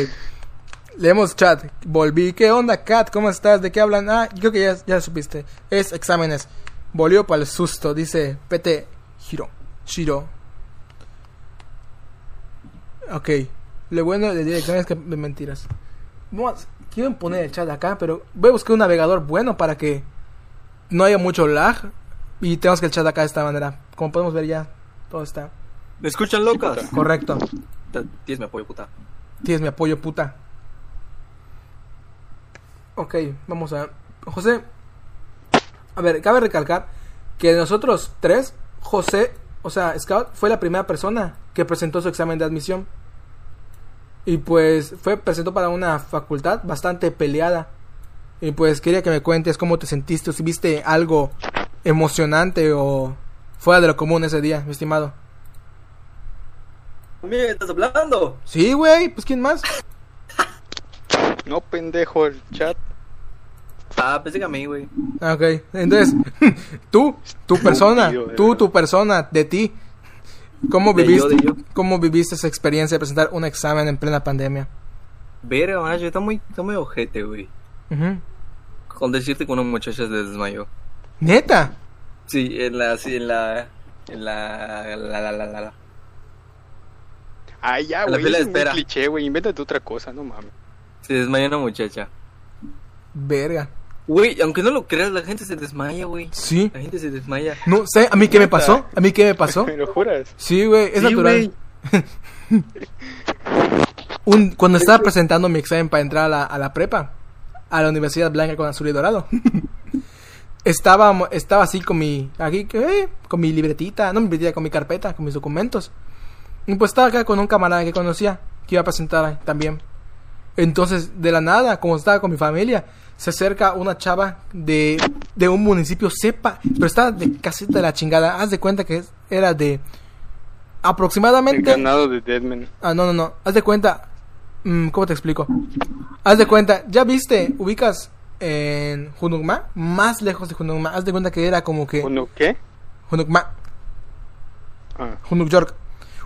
Leemos chat. Volví. ¿Qué onda, Kat? ¿Cómo estás? ¿De qué hablan? Ah, creo que ya, ya supiste. Es exámenes. Bolillo para el susto. Dice PT Hiro. Shiro. Ok. Lo bueno de exámenes es que de mentiras. Vamos, quiero poner el chat acá, pero voy a buscar un navegador bueno para que no haya mucho lag. Y tenemos que el chat acá de esta manera. Como podemos ver ya, todo está ¿Me escuchan locas? correcto. Tienes mi apoyo, puta. Tienes mi apoyo, puta. Ok, vamos a... José... A ver, cabe recalcar que de nosotros tres, José, o sea, Scout fue la primera persona que presentó su examen de admisión. Y pues fue presentó para una facultad bastante peleada. Y pues quería que me cuentes cómo te sentiste, o si viste algo emocionante o fuera de lo común ese día, mi estimado. Mira, ¿estás hablando? Sí, güey, pues ¿quién más? No, pendejo, el chat. Ah, pensé que a mí, güey. Ah, Ok, entonces, tú, tu persona, Estúpido, tú, tu persona, de ti, ¿cómo De viviste, yo, de yo. cómo viviste esa experiencia de presentar un examen en plena pandemia? Verga, macho, está muy, está muy ojete, güey. Ujú. Con decirte que una muchacha se desmayó. Neta, Sí, en la, sí, en la, en la, la, la, la, la, la. Ay, ya, la güey. fila de Es espera. cliché, güey. Invéntate otra cosa, no mames. Se desmayó una muchacha. verga, Güey, aunque no lo creas, la gente se desmaya, güey. sí, La gente se desmaya. no sé, ¿a mí qué me pasó? ¿A mí qué me pasó? ¿Me lo juras? Sí, güey, es Sí, natural. Un, cuando estaba presentando mi examen para entrar a la, a la prepa, a la Universidad Blanca con Azul y Dorado, estaba, estaba así con mi, aquí, eh, con mi libretita, no mi libretita, con mi carpeta, con mis documentos. Y pues estaba acá con un camarada que conocía, que iba a presentar ahí también. Entonces, de la nada, como estaba con mi familia, se acerca una chava de, de un municipio, sepa, pero estaba de casita de la chingada. Haz de cuenta que es- era de El aproximadamente. ganado de Deadman. Ah, no, no, no. Haz de cuenta. Mm, ¿Cómo te explico? Haz de cuenta. ¿Ya viste? Ubicas en Junugma? Más lejos de Junugma. Haz de cuenta que era como que. ¿Uno qué? Junugma. Ah, Junug York.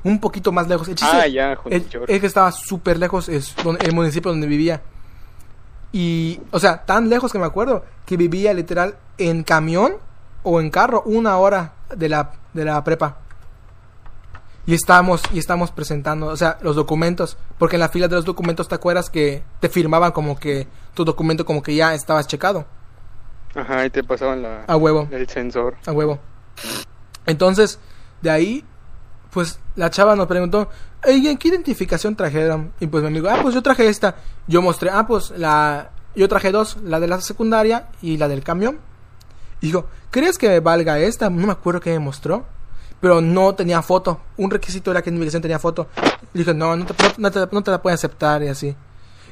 Un poquito más lejos. El chiste- Ah, ya, Junug York. Es que estaba súper lejos. Es donde- el municipio donde vivía. Y, o sea, tan lejos que me acuerdo que vivía literal en camión o en carro una hora de la, de la prepa. Y estábamos, y estábamos presentando, o sea, los documentos. Porque en la fila de los documentos te acuerdas que te firmaban como que tu documento como que ya estabas checado. Ajá, y te pasaban la, A huevo, el sensor. a huevo. Entonces, de ahí, pues la chava nos preguntó, "Ey, ¿qué identificación trajeron? Y pues mi amigo, ah, pues yo traje esta. Yo mostré, ah, pues la, yo traje dos, la de la secundaria y la del camión. Y digo, ¿crees que me valga esta? No me acuerdo qué me mostró. Pero no tenía foto. Un requisito era que en migración tenía foto. Y dije, no, no te, no te- no te la pueden aceptar y así.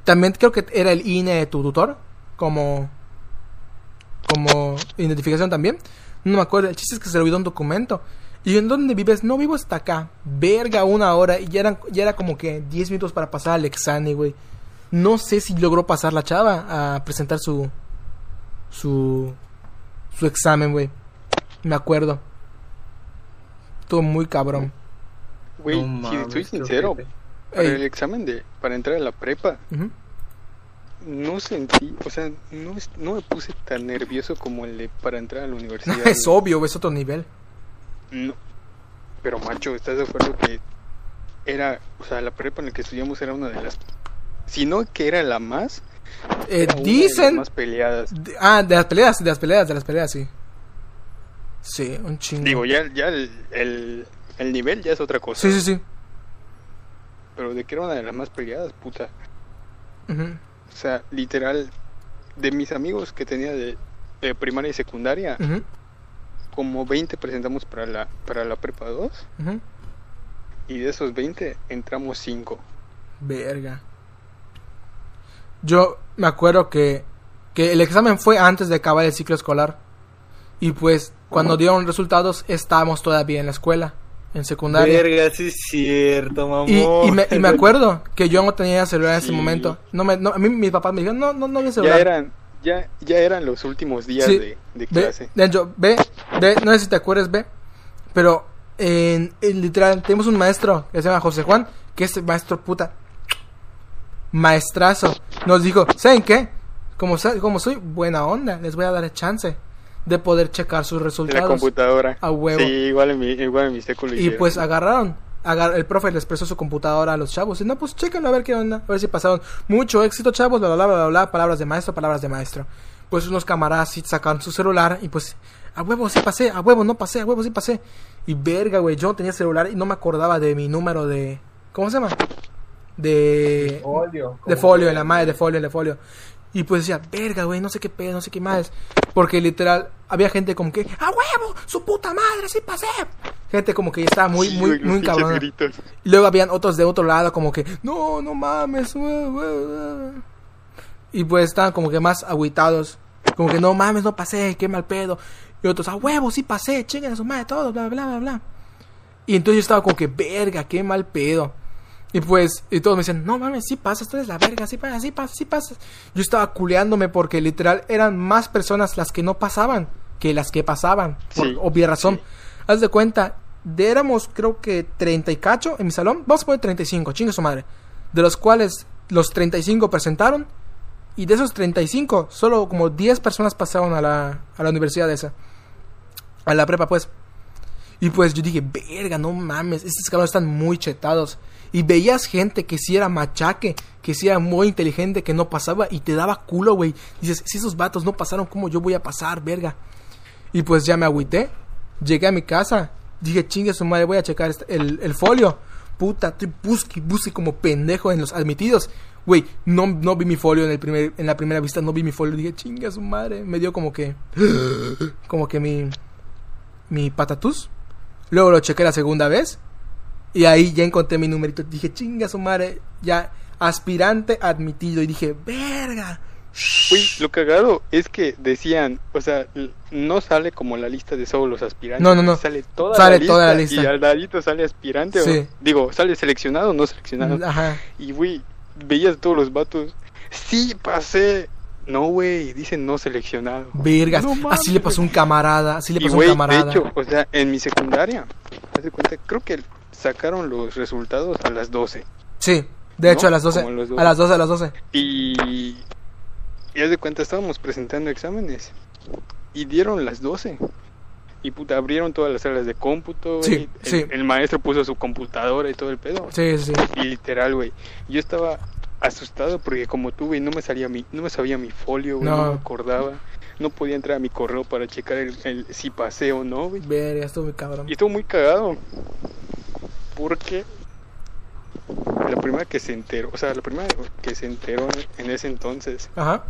También creo que era el INE de tu tutor. Como. Como identificación también. No me acuerdo. El chiste es que se le olvidó un documento. ¿Y en dónde vives? No vivo hasta acá. Verga, una hora. Y ya, eran, ya era como que 10 minutos para pasar al examen, güey. No sé si logró pasar la chava a presentar su. Su. Su examen, güey. Me acuerdo. Estuvo muy cabrón. Güey, No si mames, soy sincero, para Ey. el examen de para entrar a la prepa, no sentí, o sea, no, es- no me puse tan nervioso como el de para entrar a la universidad. es obvio, es otro nivel. No. Pero macho, ¿estás de acuerdo que era, o sea, la prepa en la que estudiamos era una de las, si no que era la más, Eh, era una de las dicen. más peleadas. de- ah, de las peleas, de las peleas, de las peleas, sí. Sí, un chingo. Digo, ya, ya el, el, el nivel ya es otra cosa. Sí, sí, sí. Pero de que era una de las más peleadas, puta. O sea, literal, de mis amigos que tenía de, de primaria y secundaria, como 20 presentamos para la, para la prepa 2 ujú. y de esos 20 entramos 5. Verga. Yo me acuerdo que, que el examen fue antes de acabar el ciclo escolar. Y pues, cuando dieron resultados, estábamos todavía en la escuela, en secundaria. Verga, sí es cierto, mamón. Y, y me, y me acuerdo que yo no tenía celular en ese Sí. momento. No me, no, a mí mis papás me dijeron, no, no, no había Ya celular. eran, ya, ya eran los últimos días Sí. de, clase. de hecho, ve, ve, no sé si te acuerdas, ve, pero en, en literal, tenemos un maestro que se llama José Juan, que es maestro puta, maestrazo, nos dijo, ¿saben qué? Como, como soy buena onda, les voy a dar el chance de poder checar sus En la resultados. computadora. A huevo. Sí, igual en mi, igual en mi seco lo Y hicieron. pues agarraron. agar- el profe les prestó su computadora a los chavos. Y no, pues chéquenlo a ver qué onda. A ver si pasaron. Mucho éxito, chavos. Bla, bla, bla, bla, bla. Palabras de maestro, palabras de maestro. Pues unos camaradas sí sacaron su celular. Y pues, a huevo sí pasé. A huevo no pasé. A huevo sí pasé. Y verga, güey. Yo no tenía celular y no me acordaba de mi número de. ¿Cómo se llama? De. Folio. De folio, en la madre de folio, de folio. Y pues decía, verga, güey, no sé qué pedo, no sé qué más. Porque literal, había gente como que, ¡a huevo! ¡Su puta madre, sí pasé! Gente como que estaba muy, Sí, muy, güey, muy cabrón. Y luego habían otros de otro lado como que, no, no mames. güey, güey, güey". Y pues estaban como que más agüitados. Como que no mames, no pasé, qué mal pedo. Y otros, a huevo, sí pasé, chinguen a su madre todo, bla, bla, bla, bla. Y entonces yo estaba como que, verga, qué mal pedo. Y pues, y todos me decían, no mames, sí pasas, tú eres la verga, sí pasas, sí pasas, sí pasas. Yo estaba culeándome porque literal eran más personas las que no pasaban que las que pasaban. Por Sí, obvia razón. sí. Haz de cuenta, de éramos creo que 30 y cacho en mi salón. Vamos a poner 35, chingue su madre. De los cuales los 35 presentaron. Y de esos 35, solo como 10 personas pasaron a la, a la universidad esa. A la prepa, pues. Y pues yo dije, verga, no mames, estos cabrones están muy chetados. Y veías gente que sí era machaque, que sí era muy inteligente, que no pasaba y te daba culo, güey. Dices, si esos vatos no pasaron, ¿cómo yo voy a pasar, verga? Y pues ya me agüité. Llegué a mi casa. Dije, chingue su madre, voy a checar este- el, folio. Puta, estoy busque, busque como pendejo en los admitidos. Güey, no, no vi mi folio en, el primer, en la primera vista, no vi mi folio. Dije, chingue su madre. Me dio como que. Como que mi. Mi patatús. Luego lo chequé la segunda vez. Y ahí ya encontré mi numerito. Dije, chinga su madre. Ya, aspirante admitido. Y dije, verga. Güey, lo cagado es que decían, o sea, no sale como la lista de solo los aspirantes. No, no, no. Sale toda, Sale la, toda la lista, lista. Y al ladito sale aspirante. o- Sí. digo, sale seleccionado o no seleccionado. Ajá. Y, güey, veías todos los vatos. Sí, pasé. No, güey, dicen no seleccionado. Vergas. No así le pasó un camarada. Así le pasó un camarada. de hecho, o sea, en mi secundaria, cuenta, creo que sacaron los resultados a las 12. Sí. De hecho, ¿No? a las 12. Como a las 12. A las 12, a las 12. Y, y haz de cuenta, estábamos presentando exámenes. Y dieron las 12. Y puta, abrieron todas las salas de cómputo. Sí, el, sí. el maestro puso su computadora y todo el pedo. Sí, sí. Y literal, güey. Yo estaba asustado porque como tú, güey, no me salía mi, no me sabía mi folio, güey, no. No. me acordaba. no podía entrar a mi correo para checar el, el- si pasé o no, güey. Verga, esto muy cabrón. Y estuvo muy cagado. Porque la primera que se enteró, o sea, la primera que se enteró en ese entonces Ajá.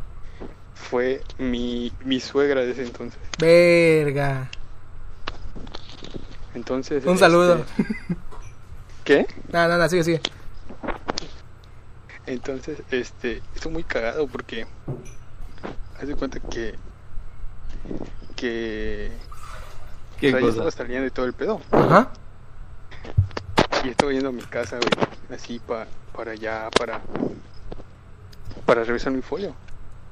fue mi, mi suegra de ese entonces. Verga. Entonces. Un este, saludo. ¿Qué? Nada, nada, sigue, sigue. Entonces, este, estuvo muy cagado porque haz de cuenta que que o ¿Qué sea, yo cosa? estaba saliendo y todo el pedo Ajá. Y estaba yendo a mi casa, güey, así pa, para allá, para para revisar mi folio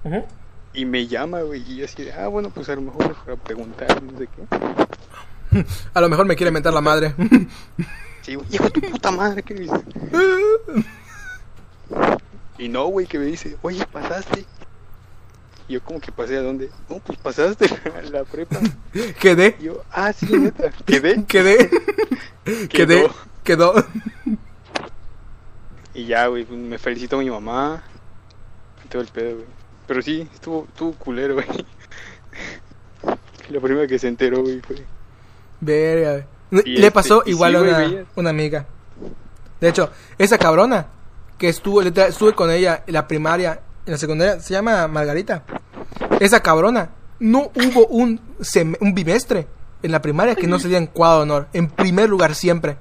Ujú. y me llama, güey, y así de, ah, bueno, pues a lo mejor es para preguntar, no sé qué. A lo mejor me quiere mentar la madre. Sí, güey, hijo de tu puta madre, ¿qué dices? Y no, güey, que me dice, oye, pasaste. Y yo como que pasé a dónde? No, pues pasaste a la prepa. Quedé. Y yo, ah, sí, neta, quedé. Quedé. Quedé. Quedó. Quedó. Y ya, güey, me felicitó mi mamá. Todo el pedo, güey. Pero sí, estuvo, estuvo culero, güey. La primera que se enteró, güey, fue. Verga. Le este, pasó igual sí, a una, una amiga. De hecho, esa cabrona que estuvo, estuve con ella en la primaria, en la secundaria, se llama Margarita. Esa cabrona, no hubo un, sem- un bimestre en la primaria que no salía en cuadro de honor. En primer lugar siempre.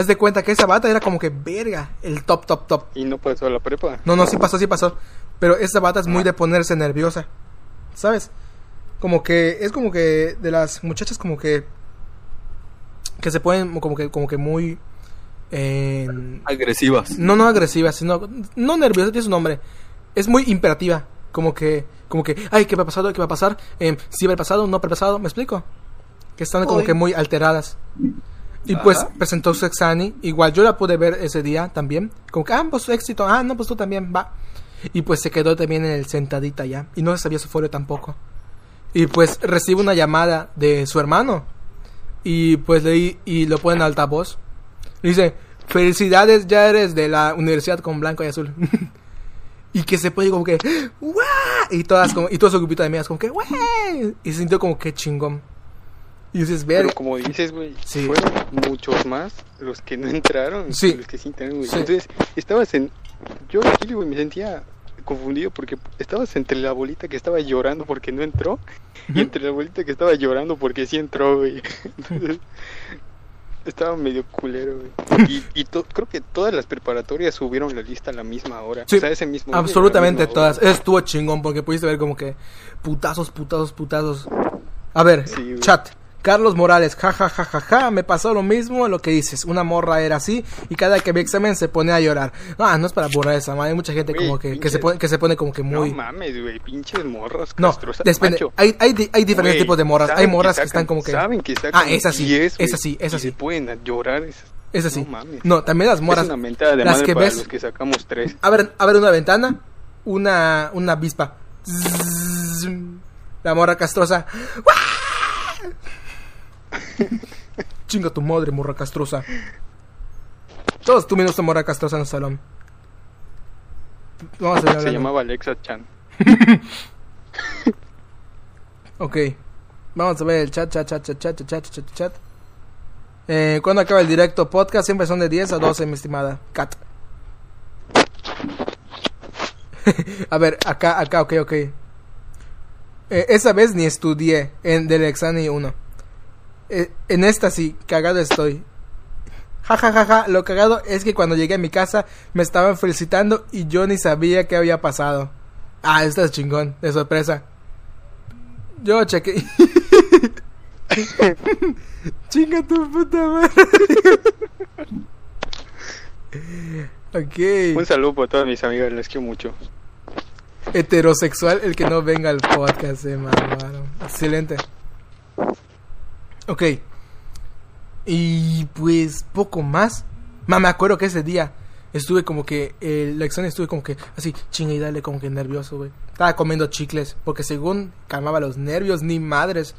Haz de cuenta que esa bata era como que verga, el top, top, top. Y no pasó a la prepa. No, no, sí pasó, sí pasó. Pero esa bata es muy de ponerse nerviosa. ¿Sabes? Como que es como que de las muchachas como que que se ponen como que como que muy eh, Agresivas. no no agresivas, sino no nerviosas, tiene su nombre. Es muy imperativa, como que como que ay, ¿qué va a pasar? ¿Qué va a pasar? Eh, si va a pasado, no va a pasado, ¿me explico? Que están como Uy. que muy alteradas. Y pues presentó su exani, igual yo la pude ver ese día también, como que, ah, pues éxito, ah, no, pues tú también, va. Y pues se quedó también en el sentadita ya, y no sabía su folio tampoco. Y pues recibe una llamada de su hermano, y pues leí, y lo pone en altavoz. Dice, felicidades, ya eres de la universidad con blanco y azul. y que se puede como que, ¡guau! Y todas como, y todo su grupito de amigas como que, ¡wey! Y se sintió como que chingón. Y dices, ver, Pero como dices, güey, Sí. fueron muchos más los que no entraron. Sí. Los que sí entraron, güey. Sí. Entonces, estabas en. Yo aquí, güey, me sentía confundido porque estabas entre la bolita que estaba llorando porque no entró y entre la bolita que estaba llorando porque sí entró, güey. Entonces, estaba medio culero, güey. Y, y to- creo que todas las preparatorias subieron la lista a la misma hora. Sí, o sea, ese mismo absolutamente todas. Estuvo chingón porque pudiste ver como que putazos, putazos, putazos. A ver, Sí, chat. Carlos Morales, ja, ja, ja, ja, ja, me pasó lo mismo lo que dices. Una morra era así y cada que vi examen se pone a llorar. No, no es para borrar esa madre. Hay mucha gente como que, que, se pone, que se pone como que muy... No mames, güey, pinches morros. No, depende. Hay, hay, hay diferentes tipos de morras. Hay morras que, sacan- están como que... Saben que sacan Ah, esa sí, 10, güey, esa sí, esa y sí. se pueden llorar. esas- Es así. No mames. No, también las morras. Es una de las que para ves- los que sacamos tres. A ver, a ver una ventana, una, una avispa. La morra castrosa. ¡Guau! Chinga tu madre, morra castrosa. Todos tuvimos a morra castrosa en el salón. Vamos a ver Se llamaba Alexa Chan. ok. Vamos a ver el chat, chat, chat, chat, chat, chat, chat, chat. Eh, acaba el directo? Podcast siempre son de 10 a 12, mi estimada cat a ver, acá, acá, ok, ok. Eh, esa vez ni estudié en del examen 1. Eh, en esta sí, cagado estoy. Ja, ja, ja, ja. Lo cagado es que cuando llegué a mi casa me estaban felicitando y yo ni sabía qué había pasado. Ah, esta es chingón, de sorpresa. Yo chequé. Chinga tu puta madre. ok. Un saludo para todas mis amigas, les quiero mucho. Heterosexual el que no venga al podcast, eh. Excelente. Ok. Y pues poco más. Ma, me acuerdo que ese día estuve como que, eh, la examen estuve como que así, chinga y dale, como que nervioso, güey. Estaba comiendo chicles, porque según calmaba los nervios, ni madres.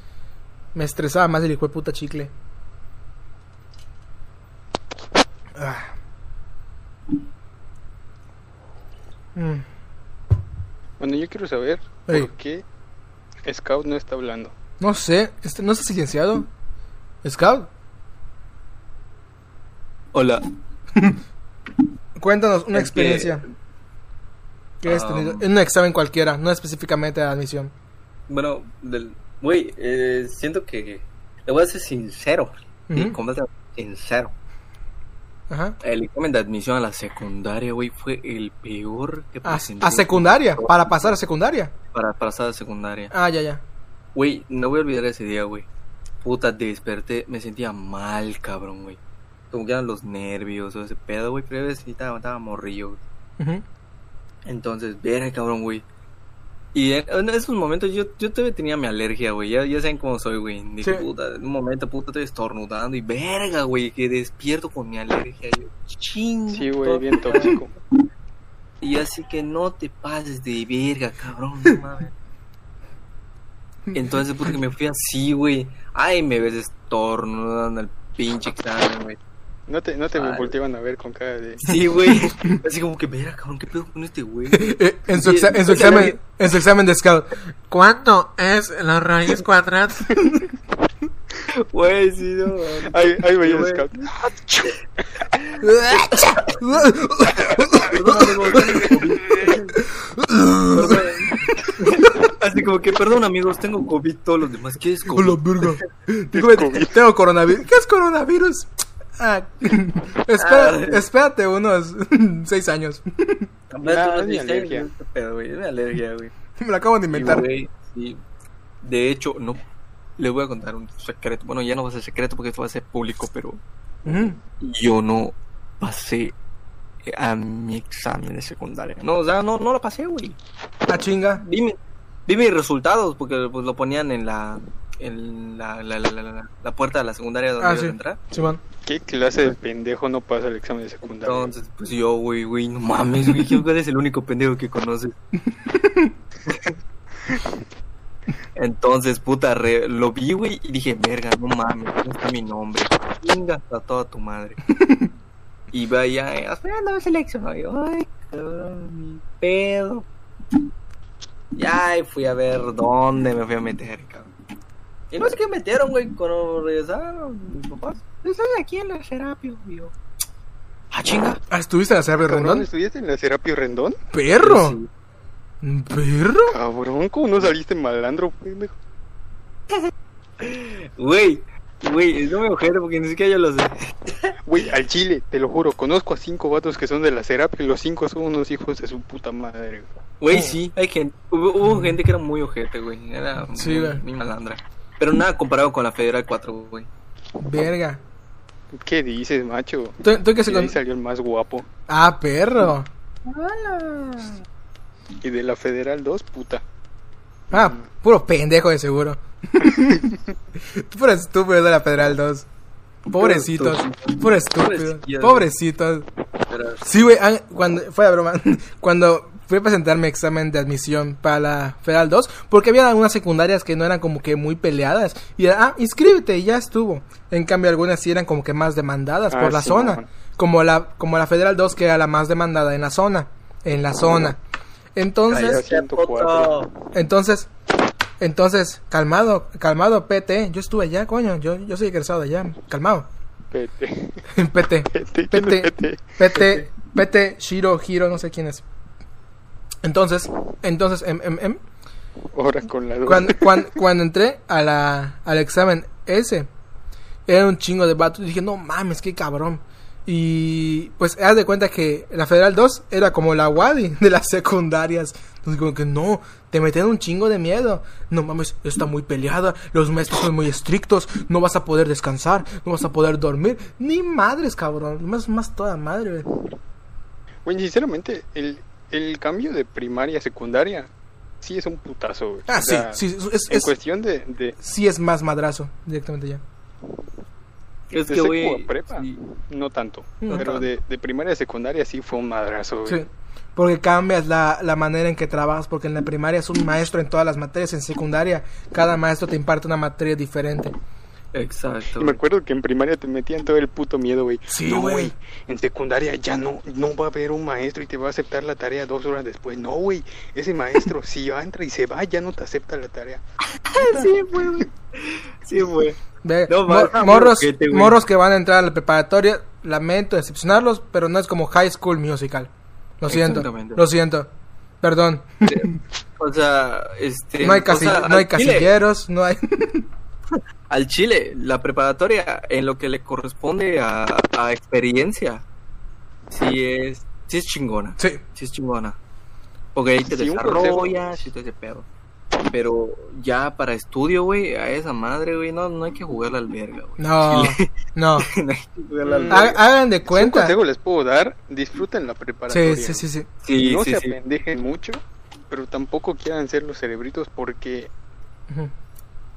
Me estresaba más el hijo de puta chicle. Ah. Mm. Bueno, yo quiero saber Ey. por qué Scout no está hablando. No sé, este, ¿no está silenciado? ¿Scout? Hola. Cuéntanos una que- experiencia que Um, tenido en un examen cualquiera, no específicamente de admisión. Bueno, del... Güey, eh, siento que... Le voy a ser sincero. Y Ujú. completamente sincero. Ajá. El examen de admisión a la secundaria, güey, fue el peor que A, presenté. a secundaria, para pasar a secundaria. Para pasar a secundaria. Ah, ya, ya. Güey, no voy a olvidar ese día, güey. Puta, desperté, me sentía mal, cabrón, güey. Como que eran los nervios o ese pedo, güey, pero a veces sí estaba, estaba morrillo, güey. Ujú. Entonces, verga, cabrón, güey. Y en, en esos momentos yo, yo todavía tenía mi alergia, güey. Ya, ya saben cómo soy, güey. Dije, Sí. puta, en un momento, puta, estoy estornudando y verga, güey, que despierto con mi alergia. Yo, ching. Sí, güey, bien tóxico. Y así que no te pases de verga, cabrón, no mames. Entonces, puta, que me fui así, güey. Ay, me ves estornudando al pinche examen, güey. No te, no te Ay. volteaban a ver con cara de... Sí, güey. Así como que, verga, cabrón, ¿qué pedo con este güey? Eh, en, su exa- en su examen, en su examen de scout. ¿Cuánto es la raíz cuadrada? Güey, sí, no. ay, güey, Sí, el scout. Así como que, perdón, amigos, tengo COVID, todos los demás. ¿Qué es COVID? Hola, verga. COVID. tengo coronavirus. ¿Qué es coronavirus? Ah, espera- Ah. espérate unos seis años. Mi alergia. "Este güey, alergia, güey. Me lo acabo de Y, inventar. güey, sí. De hecho, no. Le voy a contar un secreto. Bueno, ya no va a ser secreto porque esto va a ser público, pero yo no pasé a mi examen de secundaria. No, o sea, no, no lo pasé, güey. Ah, chinga. Vi, mi- vi mis resultados porque pues lo ponían en la en la, la, la, la, la- la puerta de la secundaria donde Ah, ibas sí. a entrar. Simón. ¿Qué clase de pendejo no pasa el examen de secundaria? Entonces, pues yo, güey, güey, no mames, güey, ¿quién eres el único pendejo que conoces? Entonces, puta, re- lo vi, güey, y dije, verga, no mames, no está mi nombre. Chinga a toda tu madre. Y vaya, eh, esperando a selección. Y yo, ay, cabrón, mi pedo. Ya, y fui a ver dónde me fui a meter, cabrón. Y no sé qué metieron, güey, cuando regresaron mis papás. Estoy aquí en la Serapio, yo. Ah, chinga. Ah, ¿estuviste en la Cabrón, Rendón? ¿estudiaste en la Serapio Rendón? ¡Perro! Sí. ¿Perro? Cabrón, ¿cómo no saliste malandro, pendejo? Güey, güey, no me ojete porque ni siquiera yo lo sé. Güey, al chile, te lo juro, conozco a cinco vatos que son de la Serapio y los cinco son unos hijos de su puta madre. güey. Güey, sí, hay gente, hubo, hubo gente que era muy ojete, güey, era Sí, muy, malandra. Pero nada comparado con la Federal 4, güey. Verga. ¿Qué dices, macho? ¿Tú, tú qué salió el más guapo. Ah, perro. Y de la Federal 2, puta. Ah, puro pendejo de seguro. Tú puro estúpido de la Federal 2. Pobrecitos. Puro estúpido. Pobrecitos. Sí, güey, cuando fue a broma, cuando fui a presentar mi examen de admisión para la Federal 2, porque había algunas secundarias que no eran como que muy peleadas, y era, ah, inscríbete, y ya estuvo. En cambio, algunas sí eran como que más demandadas Ah, por la sí, zona, como la, como la Federal 2, que era la más demandada en la zona, en la zona. Entonces, Cállate. 104. entonces, entonces, calmado, calmado, PT, yo estuve allá, coño, yo, yo soy egresado de allá, calmado. PT. Pete. ¿quién es PT, Pete? PT, PT, Shiro, Hiro, no sé quién es. Entonces, entonces, em, em, em, Ahora con la 2. cuando, cuando, cuando entré a la, al examen ese, era un chingo de vatos. Y dije, no mames, qué cabrón. Y pues, haz de cuenta que la Federal 2 era como la Wadi de las secundarias. Entonces, como que no, te meten un chingo de miedo. No mames, está muy peleada. Los maestros son muy estrictos. No vas a poder descansar. No vas a poder dormir. Ni madres, cabrón. Más, más toda madre. Güey, sinceramente, el, el cambio de primaria a secundaria sí es un putazo, güey. Ah, O sí, sea, sí, es, En es- cuestión de, de, sí es más madrazo directamente ya. es de que, güey, prepa, sí. no tanto. No pero tanto. de, de primaria a secundaria sí fue un madrazo, güey. Sí, porque cambias la, la manera en que trabajas, porque en la primaria es un maestro en todas las materias, en secundaria cada maestro te imparte una materia diferente. Exacto. Y me acuerdo que en primaria te metían todo el puto miedo, güey. Sí, no, güey. En secundaria ya no, no va a haber un maestro y te va a aceptar la tarea dos horas después. No, güey. Ese maestro, si entra y se va, ya no te acepta la tarea. sí, güey. Sí, güey. Ve, No, morros, morros que van a entrar a la preparatoria, lamento decepcionarlos, pero no es como High School Musical. Lo siento, lo siento. Perdón. O sea, este. No hay, o casi- sea, no hay casilleros, no hay... al Chile, la preparatoria, en lo que le corresponde a, a experiencia, sí es, sí es chingona. sí. Sí es chingona. Porque ahí te Sí, desarrollas y todo ese pedo. Pero ya para estudio, güey, a esa madre, güey, no, no hay que jugarla al verga, güey. No, Chile, no. no hay que jugarla al Mm. verga. Ha- Hagan de un cuenta. consejo les puedo dar, disfruten la preparatoria. Sí, sí, sí, sí. Sí, no sí, se sí. apendejen mucho, pero tampoco quieran ser los cerebritos porque.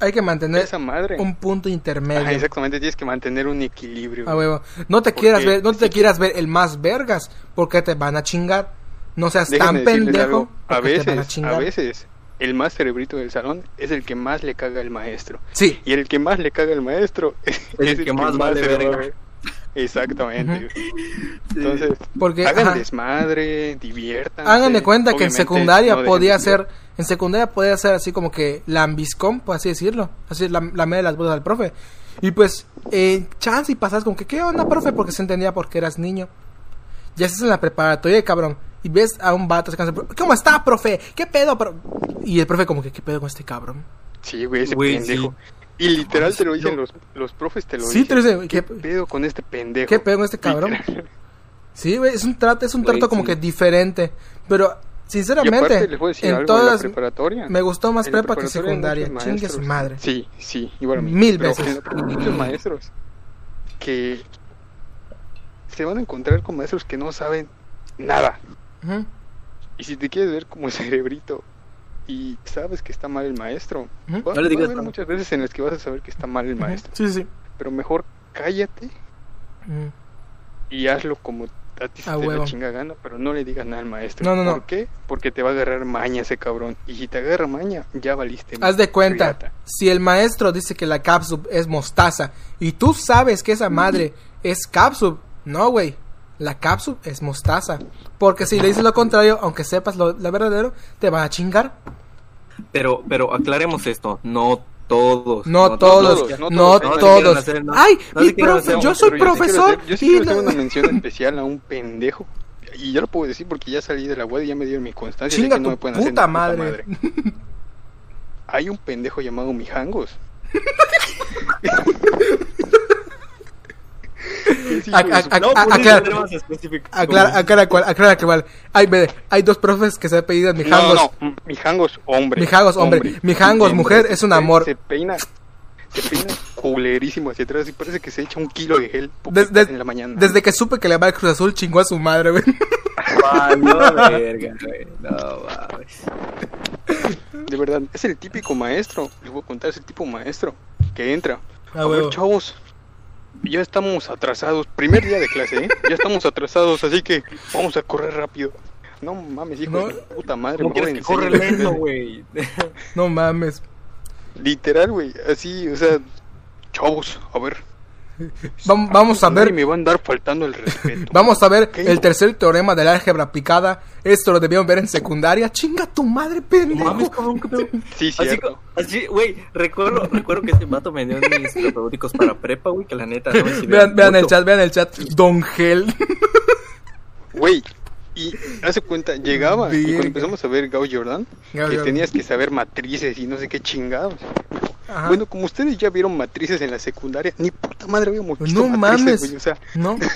Hay que mantener esa madre... un punto intermedio. Ajá, exactamente, tienes que mantener un equilibrio. A huevo. No te quieras ver, no te quieras ver el más vergas, porque te van a chingar. No seas Déjenme tan pendejo, A porque te van a veces, chingar. a veces, el más cerebrito del salón es el que más le caga al maestro. Sí, Y el que más le caga al maestro es, el que más vale se lo va a verga. Exactamente. Entonces, porque hagan ajá, desmadre, diviertan. hagan de cuenta que en secundaria no podía ser, en secundaria podía ser así como que lambiscón, por así decirlo, así la, la media de las bolas del profe. Y pues, eh, chance y pasas como que, ¿qué onda, profe? Porque se entendía porque eras niño. Ya estás en la preparatoria, cabrón. Y ves a un vato ¿cómo está, profe? ¿Qué pedo? pro-?" Y el profe como que, ¿qué pedo con este cabrón? Sí, güey, ese Güey, pendejo. Y literal te lo dicen yo- los, los profes, te lo Sí, te dicen. lo dicen, ¿Qué ¿qué- pedo con este pendejo? ¿Qué pedo con este cabrón? Literal. Sí, güey, es un trato, es un trato como sí. que diferente. Pero, aparte sinceramente, les voy a decir en algo, todas, en la preparatoria. me gustó más prepa que secundaria. Chingue su madre. Sí, sí, igual a mí. Mil Pero veces. en la muchos maestros que se van a encontrar con maestros que no saben nada. Y si te quieres ver como cerebrito y sabes que está mal el maestro, va, No le va a digas muchas veces en las que vas a saber que está mal el maestro. Sí, sí. Pero mejor cállate y hazlo como a ti se te huevo. la chinga gana, pero no le digas nada al maestro. No, no, no. ¿Por qué? Porque te va a agarrar maña ese cabrón. Y si te agarra maña, ya valiste. Haz de cuenta, riata. si el maestro dice que la capsub es mostaza y tú sabes que esa madre es capsub, no, güey. La capsub es mostaza. Porque si le dices lo contrario, aunque sepas lo, lo verdadero, te van a chingar. Pero, pero aclaremos esto, no todos. No, todos, todos, no, no todos. todos. No quieran hacer, no. Ay, No mi profe, hacer, yo no, soy Pero yo sí quiero profesor. hacer- yo sí y quiero hacer una mención especial a un pendejo. Y ya lo puedo decir porque ya salí de la web y ya me dieron mi constancia. Chinga que no tu me pueden hacer puta ni madre. Hay un pendejo llamado Mijangos. Ese hijo A- de a- su- a- No, a- puedes aclara- específico. Aclara, aclara cuál, aclara que vale. Ay, ve, hay dos profes que se apellidan No, Mijangos. no, no, Mijangos, hombre. Mijangos, hombre. Mijangos, Hombre. mujer, es un Se- amor. Se peina, se peina culerísimo hacia atrás y parece que se echa un kilo de gel Des- des- en la mañana. Desde que supe que le va el Cruz Azul, chingó a su madre, güey. Valió verga, güey. No mames. De verdad, es el típico maestro. Les voy a contar, es el tipo maestro que entra. Ah, a ver, chavos, ya estamos atrasados. Primer día de clase, ¿eh? Ya estamos atrasados, así que vamos a correr rápido. No mames, hijo No. de puta madre. ¿Cómo mejor quieres que corre lento, güey? No mames. Literal, güey, así, o sea, chavos, a ver. Vam- vamos a ver. me va a andar faltando el respeto. Vamos a ver ¿Qué? el tercer teorema del álgebra aplicada. Esto lo debieron ver en secundaria. Chinga tu madre, pendejo. mames, cabrón. Sí, Así, cierto. co- así, güey, recuerdo, recuerdo que este vato me dio mis terapéuticos para prepa, güey, que la neta no me Vean, vean el chat, vean el chat. Don Gel. Güey, y hace cuenta, llegaba y cuando empezamos a ver Gao Jordan, Gao que Jordan. tenías que saber matrices y no sé qué chingados. Ajá. Bueno, como ustedes ya vieron matrices en la secundaria, ni puta madre habíamos visto no matrices, mames. güey, o sea, No.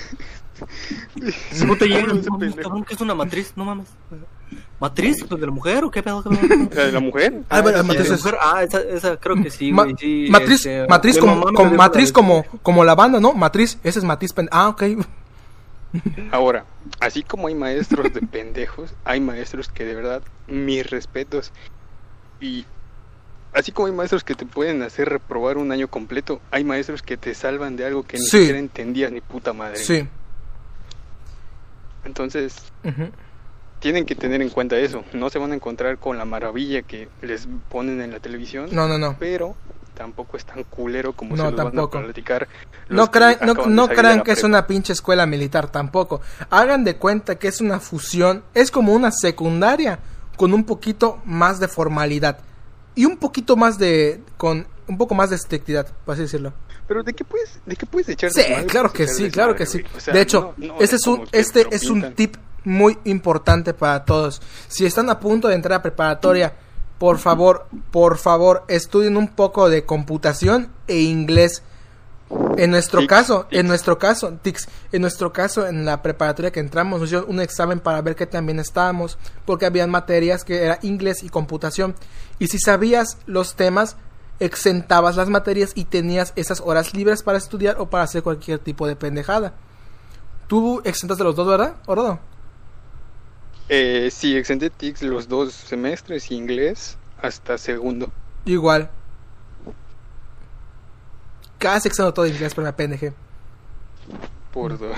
Si no te llega, Ese no mames, pendejo. cabrón, ¿qué es una matriz? No mames. ¿Matriz? ¿Pues de la mujer o qué pedo? la de la mujer. Ah, bueno, sí, matriz ¿De la es- mujer? Ah, esa, esa creo que sí, Ma- güey, sí. matriz, este, matriz, como, como- matriz como, como la banda, ¿no? Matriz, ese es matiz. pen- Ah, ok. Ahora, así como hay maestros de pendejos, hay maestros que de verdad, mis respetos. Y así como hay maestros que te pueden hacer reprobar un año completo, hay maestros que te salvan de algo que ni Sí. siquiera entendías ni puta madre. Sí. Entonces, tienen que tener en cuenta eso. No se van a encontrar con la maravilla que les ponen en la televisión, No, no, no. pero tampoco es tan culero como No, se los tampoco. van a platicar. No crean, no, crean que es una pinche escuela militar, tampoco. Hagan de cuenta que es una fusión, es como una secundaria con un poquito más de formalidad y un poquito más de, con un poco más de estrictidad, por así decirlo. Pero ¿de qué puedes, de qué puedes echar Sí, claro que sí, claro que sí. güey. O sea, de hecho, no- no este es un, que este es un pintan. tip muy importante para todos. Si están a punto de entrar a preparatoria, por favor, por favor, estudien un poco de computación e inglés. En nuestro Tics, caso, tics. en nuestro caso, tics, en nuestro caso, en la preparatoria que entramos, nos hicieron un examen para ver qué tan bien estábamos, porque habían materias que era inglés y computación. Y si sabías los temas, exentabas las materias y tenías esas horas libres para estudiar o para hacer cualquier tipo de pendejada. Tú exentas de los dos, ¿verdad, Orodo? Eh, sí, exenté TICS los dos semestres inglés hasta segundo. Igual. Casi exento todo inglés, pero me pendejé. Por dos.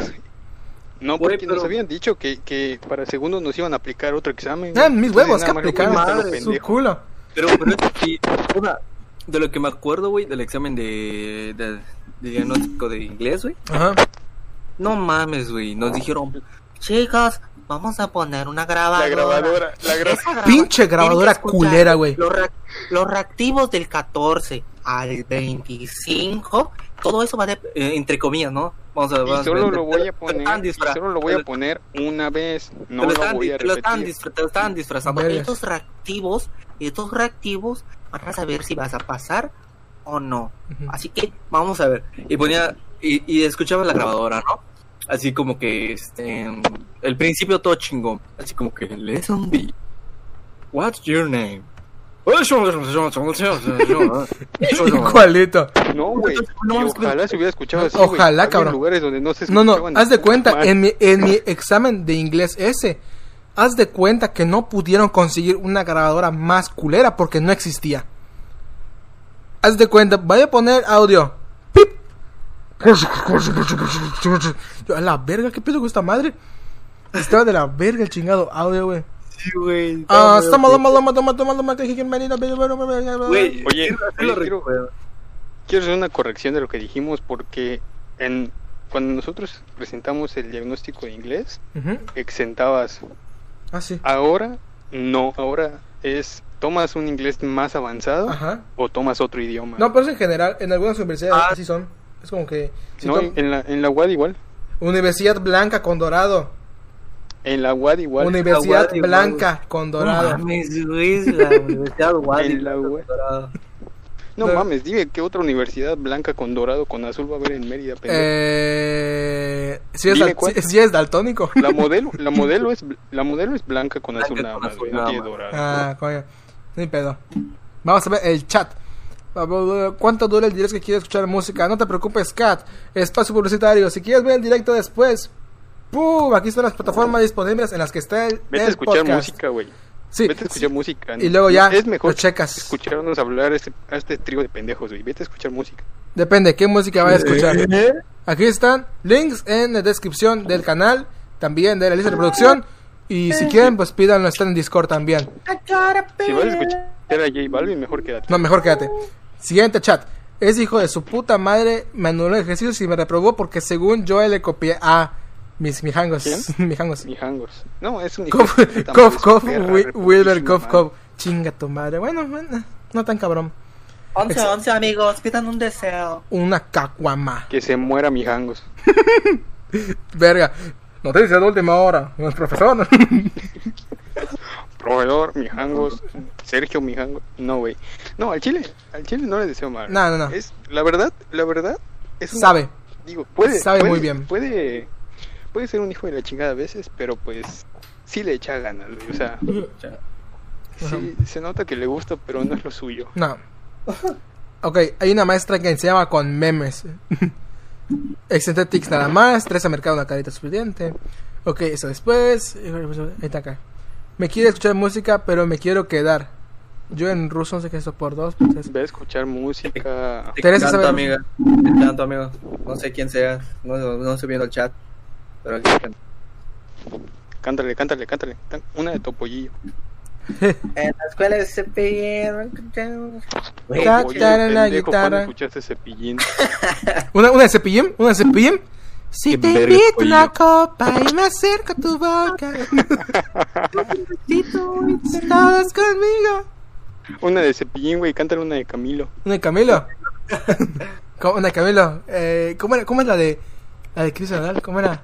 No, Güey, porque nos pero- habían dicho que, que para segundo nos iban a aplicar otro examen. Ah, mis huevos, que aplicaron. Su culo. Pero, pero es que sí, una, de lo que me acuerdo, güey, del examen de, de, de diagnóstico de inglés, güey. Ajá. No mames, güey. Nos dijeron, chicos, vamos a poner una grabadora. La grabadora, la gra- Esa graba- Pinche grabadora culera, güey. Los, ra- los reactivos del 14 al 25, todo eso va de, eh, entre comillas, ¿no? Vamos a Y vamos a solo lo voy a poner, y solo lo voy a poner una vez, no lo lo voy a te lo estaban repetir. disfra- te lo estaban disfrazando. Estos reactivos, estos reactivos van a saber si vas a pasar o no. Ujú. Así que vamos a ver. Y ponía y, y escuchaba la grabadora, ¿no? Así como que este el principio todo chingón, así como que lesson B. What's your name? Igualito. No, güey. Ojalá se hubiera escuchado así. Ojalá. Había cabrón. lugares donde no se No, no, haz de cuenta, en mi, en mi examen de inglés ese, haz de cuenta que no pudieron conseguir una grabadora más culera porque no existía. Haz de cuenta, voy a poner audio. Pip. Yo, a la verga, ¿qué pedo con esta madre? Estaba de la verga el chingado audio, güey. Sí, güey. Ah, está malo, malo, malo, malo, malo, malo, Oye, quiero-. Quiero hacer una corrección de lo que dijimos porque en cuando nosotros presentamos el diagnóstico de inglés, Ujú. exentabas. Ah, sí. Ahora no, ahora es tomas un inglés más avanzado Ajá. o tomas otro idioma. No, pero es en general, en algunas universidades Ah. así son. Es como que... si No, tom- en la en la UAD igual. Universidad Blanca con Dorado. En la UAD igual. Universidad Aguado, igual, Blanca con Dorado. No mames, la Universidad. En la web. No No. mames, dime qué otra universidad blanca con dorado con azul va a haber en Mérida, pendejo? eh, si, es Dime dal- cuál. si- si es daltónico. La modelo, la modelo es la modelo es blanca con azul nada más, no nada tiene dorado. ah, coño. Ni pedo. Vamos a ver el chat. ¿Cuánto dura el directo que quieres escuchar música? No te preocupes, Cat. Espacio publicitario. Si quieres ver el directo después, ¡pum! Aquí están las plataformas disponibles en las que está el, Vete a escuchar podcast. música, güey. Sí, Vete a escuchar música. Y luego ya es mejor lo checas. escucharnos hablar a este, a este trío de pendejos, güey. Vete a escuchar música. Depende qué música vaya a escuchar. Aquí están links en la descripción del canal, también de la lista de reproducción. Y si quieren, pues pídanlo, están en Discord también. Si vas a escuchar a J Balvin, mejor quédate. No, mejor quédate. Siguiente chat. Ese hijo de su puta madre me anuló el ejercicio y me reprobó porque según yo le copié a mis mijangos. ¿Quién? mijangos. Mi hangos. No, es un hijo Kof, de puta Kof, madre, Kof, su perra, Wi- Wilber, madre. Kof. Chinga tu madre. Bueno, bueno, no tan cabrón. 11, 11 amigos, pidan un deseo. Una caguama. Que se muera mi hangos. Verga. Noticia de última hora. No es profesor. Proveedor, mi hangos. Sergio, mi hangos. No, güey. No, al chile. Al chile no le deseo mal. No, no, no. Es, la verdad, la verdad. Es una- Sabe. Digo, puede. Sabe puede- muy bien. Puede. Puede ser un hijo de la chingada a veces, pero pues. Sí le echa ganas, güey. O sea, sí, se nota que le gusta, pero no es lo suyo. No. Ok, hay una maestra que enseñaba con memes. Excelente tics nada más. Tres a mercado, una carita suficiente. Ok, eso después. Ahí está acá. Me quiere escuchar música, pero me quiero quedar. Yo en ruso no sé qué es eso por dos. por tres. Ve a escuchar música. Te Teresa canto, sabe- amiga. Te canto, amigo. No sé quién sea. No, no estoy viendo el chat. Pero aquí. Cántale, cántale, cántale. Una de Topollillo. En la escuela se ta- la pendejo, ¿cuándo guitarra. escuchaste cepillín? ¿Una, una de cepillín? ¿Una de cepillín? Si te invito una copa y me acerco a tu boca. Estabas conmigo. Una de cepillín, güey, cántale una de Camilo. ¿Una de Camilo? ¿Cómo- Una de Camilo. Eh, ¿cómo, era- ¿Cómo es la de. La de Nodal? ¿Cómo era?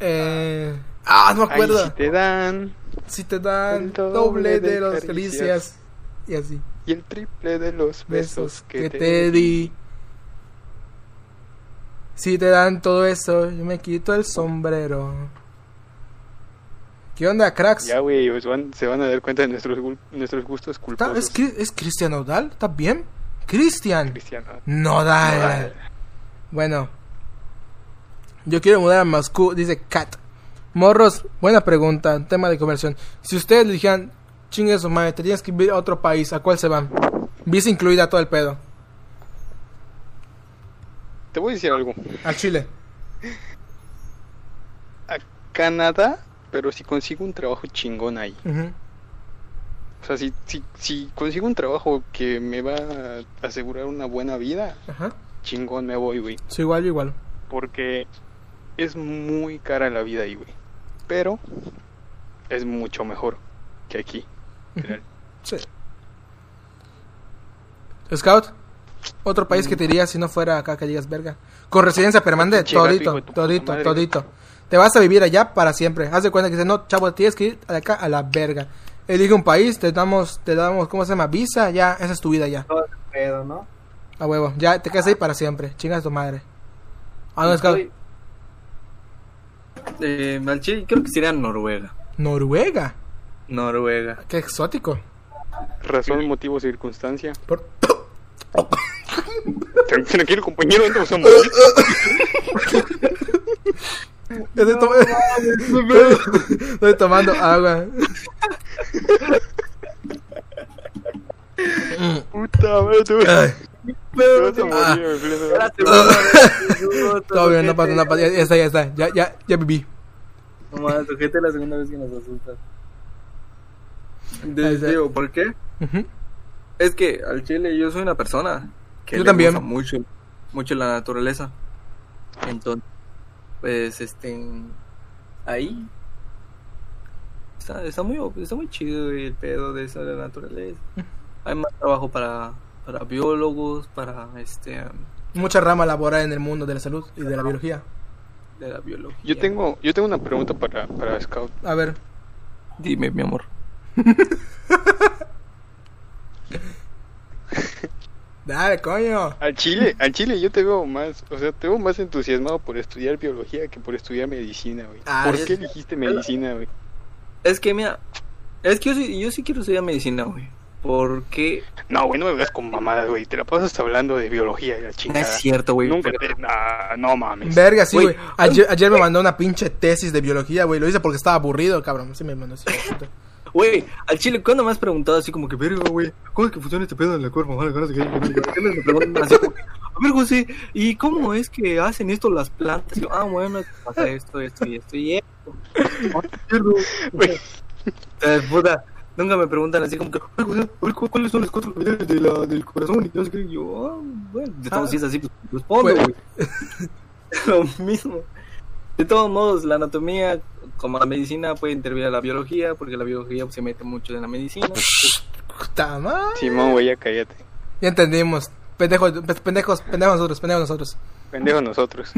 Eh. Ah, no me acuerdo. si te dan Si te dan El doble doble de de las caricias. Y así. y el triple de los besos Besos que, que te di. Si te dan todo eso, yo me quito el sombrero. ¿Qué onda, cracks? Ya, güey, pues se van a dar cuenta de nuestros, nuestros gustos ¿Está- culposos. ¿Es, ¿Es Cristian Nodal? ¿Está bien? Cristian Cristiano. Nodal. Nodal. Bueno. Yo quiero mudar a Moscú, dice Kat. Morros, buena pregunta, tema de conversión. Si ustedes le dijeran, chingue su madre, te tienes que ir a otro país, ¿a cuál se van? Visa incluida todo el pedo. Te voy a decir algo. Al Chile. A Canadá, pero si consigo un trabajo chingón ahí. O sea, si, si, si consigo un trabajo que me va a asegurar una buena vida, Ajá. chingón me voy, güey. Sí, igual, igual. Porque es muy cara la vida ahí, güey. Pero es mucho mejor que aquí. Sí. Scout, otro país que te irías si no fuera acá que digas verga. Con residencia permanente, todito, todito, madre. todito. Te vas a vivir allá para siempre. Haz de cuenta que dice, no, chavo, tienes que ir de acá a la verga. Elige un país, te damos, te damos, ¿cómo se llama? Visa, ya, esa es tu vida ya. Todo ese pedo, ¿no? A huevo, ya te quedas ahí para siempre. Chingas tu madre. ¿A dónde, Scout? Eh, al Chile creo que sería Noruega. Noruega. Noruega. Qué exótico. Razón, motivo, circunstancia. Por- Tran- Tranquilo, compañero, a morir. Estoy, to- Estoy tomando agua. Puta madre, Ay, Te Ah. todo bien, no pasa, no pasa. Ya, ya está, ya está. Ya, ya, ya viví. No mames, sujete la segunda vez que nos asustas. Digo, ¿por qué? Ujú. Es que al chile yo soy una persona que Yo le también. gusta mucho, mucho la naturaleza. Entonces, pues, este, ahí está, está muy, está muy chido el pedo de eso de la naturaleza. Hay más trabajo para, para biólogos, para este, Mucha rama laboral en el mundo de la salud y de la biología. de la biología. Yo tengo, yo tengo una pregunta para, para Scout. A ver, Dime, mi amor. dale, coño. Al Chile, al Chile yo te veo más, o sea, te veo más entusiasmado por estudiar biología que por estudiar medicina, güey. Ah, ¿Por es- qué elegiste medicina, güey? Es que, mira, es que yo sí, yo sí quiero estudiar medicina, güey. Porque No, güey, no me veas con mamadas, güey. Te la pasas hablando de biología y la no chingada. es cierto, güey. Nunca pero- te... nah, no mames. Verga, sí, güey. Ayer, ayer me mandó una pinche tesis de biología, güey. Lo hice porque estaba aburrido, cabrón. Sí me mandó así. Güey, al chile, ¿cuándo me has preguntado así como que, verga, güey, ¿cómo es que funciona este pedo en el cuerpo? Vale, ganas de que- ¿Qué me preguntan así como que, a ver, José, ¿y cómo es que hacen esto las plantas? Y yo, ah, bueno, pasa esto, esto y esto y esto. Ah. Eh, puta, nunca me preguntan así como que, "Oye, José, a ver, ¿cu- ¿cuáles son las cuatro unidades de la, del corazón? Y no sé qué. Yo, ah, bueno, de todos Ah. si es así, pues respondo, Güey. Lo mismo. De todos modos, la anatomía, como la medicina, puede intervenir a la biología, porque la biología pues, se mete mucho en la medicina. Simón, güey, ya cállate. Ya entendimos. Pendejos, pendejos, pendejos nosotros, pendejos nosotros. Pendejo nosotros.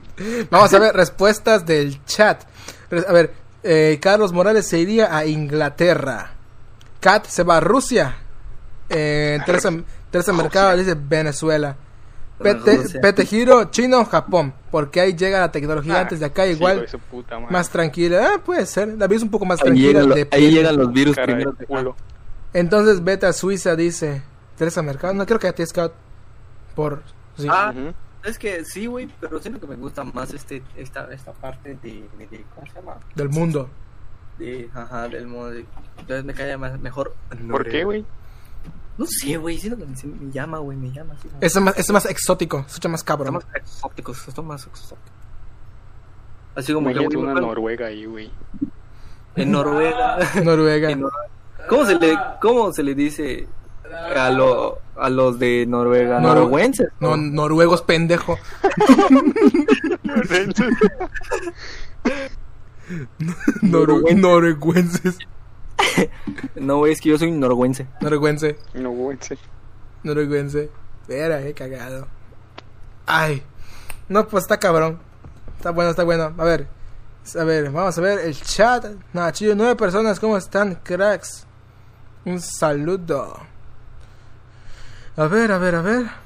Vamos a ver respuestas del chat. A ver, eh, Carlos Morales se iría a Inglaterra. Kat se va a Rusia. Eh, Teresa, Teresa Mercado dice Venezuela. Pete. Pete Giro, Chino, Japón. Porque ahí llega la tecnología Ah, antes de acá, igual puta más tranquila. Ah, puede ser. La vida es un poco más Ahí, tranquila. llegan, lo- ahí llegan los virus Cara de primero. que- culo. Entonces vete a Suiza, dice Teresa Mercado. No creo que a ti Scout. Por. sí. Ah, es que sí, güey, pero siento que me gusta más este, esta, esta parte de, de, de- ¿cómo se llama? Del mundo. De, ajá, del modo de, entonces me cae más, mejor. ¿Por qué, güey? No sé, güey, siento que me, me llama, güey, me llama. Así, Es más, es más exótico. Se escucha más cabrón. más exóticos, están más exóticos. Así como que, Imagínate güey, una me- Noruega ahí, güey. En Noruega. Noruega. En Nor- ¿Cómo se le, cómo se le dice a, lo, a los de Noruega? Noru- Noruenses. No, noruegos pendejo. Norueguenses. No, güey, es que yo soy noruense. Norueguense. No, güey, sí. Norueguense. Vera, qué cagado. Ay. No, pues está cabrón. Está bueno, está bueno. A ver. A ver, vamos a ver el chat. Nah, chido, nueve personas, ¿cómo están, cracks? Un saludo. A ver, a ver, a ver.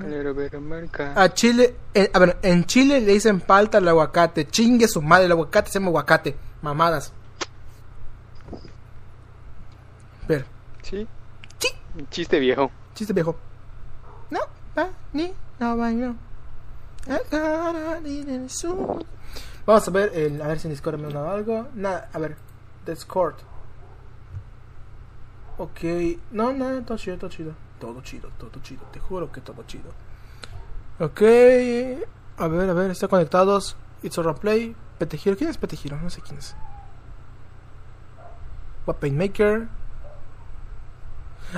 A. Pero, pero, Chile, a ver, en Chile le dicen palta al aguacate. Chingue su madre, el aguacate se llama aguacate. Mamadas. Ver, Sí. Sí. Chiste viejo. chiste viejo. No, va, ni, no, va. Vamos a ver, el, a ver si en Discord me ha dado algo. Nada, a ver, Discord. Ok, no, no, todo chido, todo chido. Todo chido, todo chido, te juro que todo chido. Ok, a ver, a ver, están conectados. It's a play. Petejiro, ¿quién es Petejiro? No sé quién es. Weapon Maker.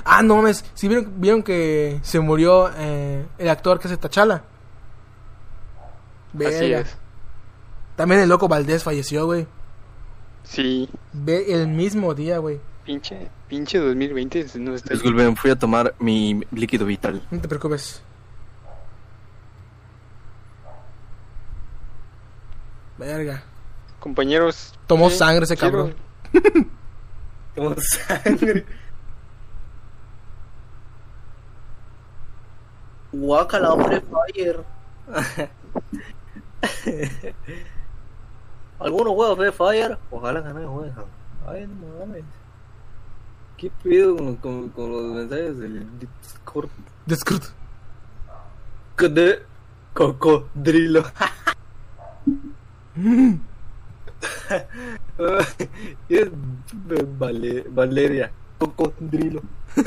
Ah, no mames, si vieron, vieron que se murió eh, el actor que hace Tachala. Así es. También el loco Valdés falleció, güey. Sí. Ve el mismo día, güey. Pinche, pinche 2020 no está Disculpen, fui a tomar mi líquido vital. No te preocupes. Verga. Compañeros. Tomó sí, sangre ese quiero- cabrón. Como sangre. Guacala, Free Fire. ¿Alguno juega Free Fire? Ojalá que no juegan. Ay, no mames. ¿Qué pedo con, con, con los mensajes del Discord? Discord. De cocodrilo. es Vale- Valeria. Cocodrilo.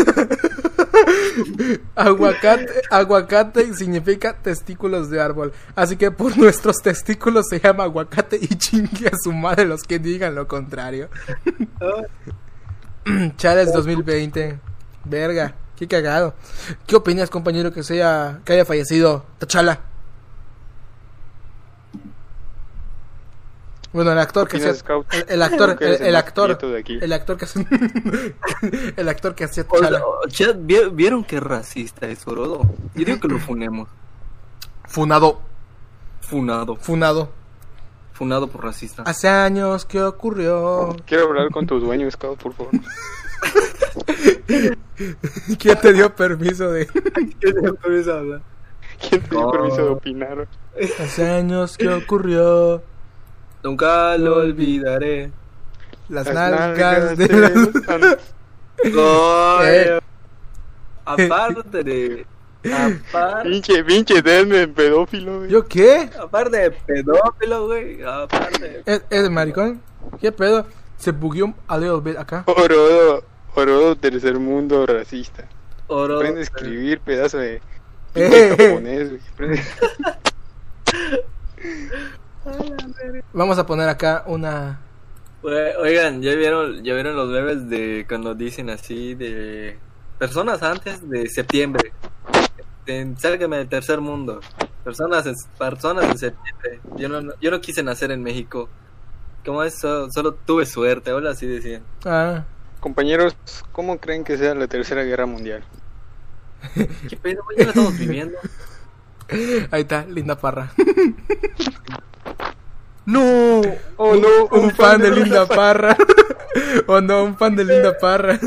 Aguacate, aguacate significa testículos de árbol. Así que por nuestros testículos se llama aguacate y chingue a su madre los que digan lo contrario. Chales 2020. Verga, qué cagado. ¿Qué opinas, compañero, que sea que haya fallecido Tachala? Bueno, el actor que Scout? el, el actor, el, el el más actor, el actor que hacía el actor que hacía sea, ¿vi- ¿Vieron qué racista es Orodo? Yo digo que lo funemos. Funado, Funado. funado. Funado por racista. Hace años que ocurrió. Quiero hablar con tu dueño, Scout, por favor. ¿Quién te dio permiso de.? ¿Quién te dio permiso de opinar? Hace años que ocurrió. Nunca lo olvidaré. Las, Las nalgas de de las. Eh. Aparte de. Aparte, Pinche, pinche Deadman pedófilo, güey. ¿Yo qué? aparte de pedófilo, güey. Aparte. ¿Es, es de maricón? ¿Qué pedo? Se bugueó a little bit acá. Orodo, Orodo, tercer mundo racista. Oro. Aprende a escribir, pedazo de. Eh. pinche japonés, güey. Aprende- Vamos a poner acá una. Oigan, ¿ya vieron, ya vieron los memes de cuando dicen así de personas antes de septiembre? De, Sálgame del tercer mundo. Personas en, personas en septiembre. Yo no, yo no quise nacer en México. ¿Cómo es? Solo, solo tuve suerte, ahora así decían. Ah, Compañeros, ¿cómo creen que sea la tercera guerra mundial? ¿Qué pedo, güey? Ya la estamos viviendo. ahí está, linda parra. ¡No! Oh, Un- no, Un, fan de Linda Parra. oh no, un fan de Linda Parra.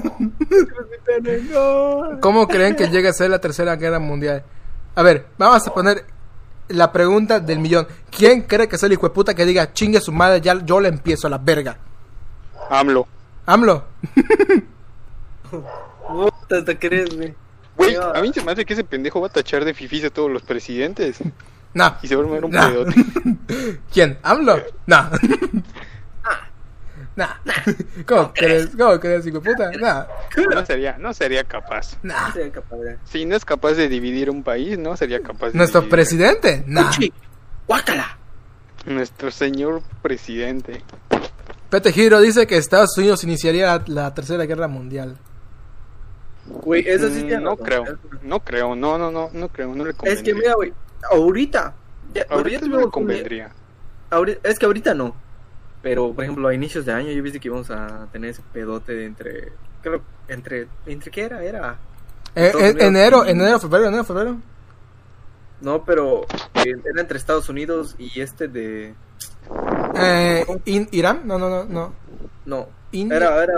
¿Cómo creen que llega a ser la tercera guerra mundial? A ver, vamos a poner la pregunta del millón. ¿Quién cree que es el hijo de puta que diga chingue a su madre, ya yo le empiezo a la verga? AMLO. AMLO. Puta, ¿te crees, güey? Güey, a mí se me hace que ese pendejo va a tachar de fifís a todos los presidentes. No. Y se va a armar un No. pedote. ¿Quién? ¿AMLO? No. No. ¿Cómo crees? ¿Cómo crees, hijo de puta? No. No sería, no sería capaz. No. Sí, capaz de- Si no es capaz de dividir un país, no sería capaz de ¿Nuestro dividir- presidente? No. Uchi, ¡Guácala! Nuestro señor presidente. Pete Giro dice que Estados Unidos iniciaría la, la tercera guerra mundial. Güey, eso sí Mm, no creo, no creo, no, no, no, no creo, no le Es convendría. que mira, güey, ahorita. ya- Ahorita no un- convendría. ahorita- es que ahorita no. Pero, por ejemplo, a inicios de año yo viste que íbamos a tener ese pedote de entre. Creo, entre. ¿Entre qué era? Era. Eh, eh, enero, y- enero, febrero, enero, febrero. No, pero. eh, era entre Estados Unidos y este de. Eh, in- Irán, no, no, no, no. No. India. Era. era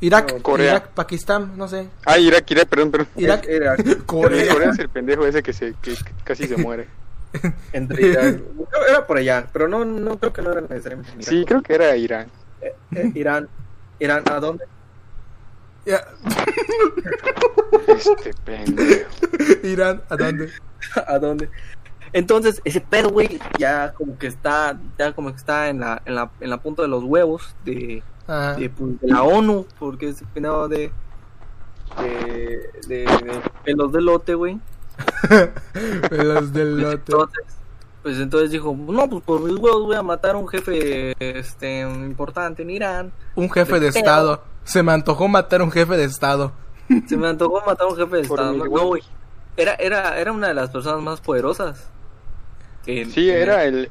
Irak, no, Corea. Irak, Pakistán, no sé. Ah, Irak, Irak, perdón, perdón. Irak, Era. Corea. Corea es el pendejo ese que se que casi se muere. Entre Irán. Era por allá, pero no, no creo que no era necesariamente. Irán. Sí, creo que era Irán. Eh, eh, Irán. Irán, ¿a dónde? Ya, Este pendejo. Irán, ¿a dónde? ¿A dónde? Entonces, ese pedo, güey, ya como que está, ya como que está en la, en la, en la punta de los huevos de, de, pues, de la ONU, porque es penado de, de, de, de pelos de lote, güey. los del Pues, lote. entonces, pues entonces dijo, no, pues por mis huevos voy a matar a un jefe este, importante en Irán. Un jefe de Pero- estado. Se me antojó matar a un jefe de estado. Se me antojó matar a un jefe de estado. No, güey. Era, era, era una de las personas más poderosas. Sí, en era el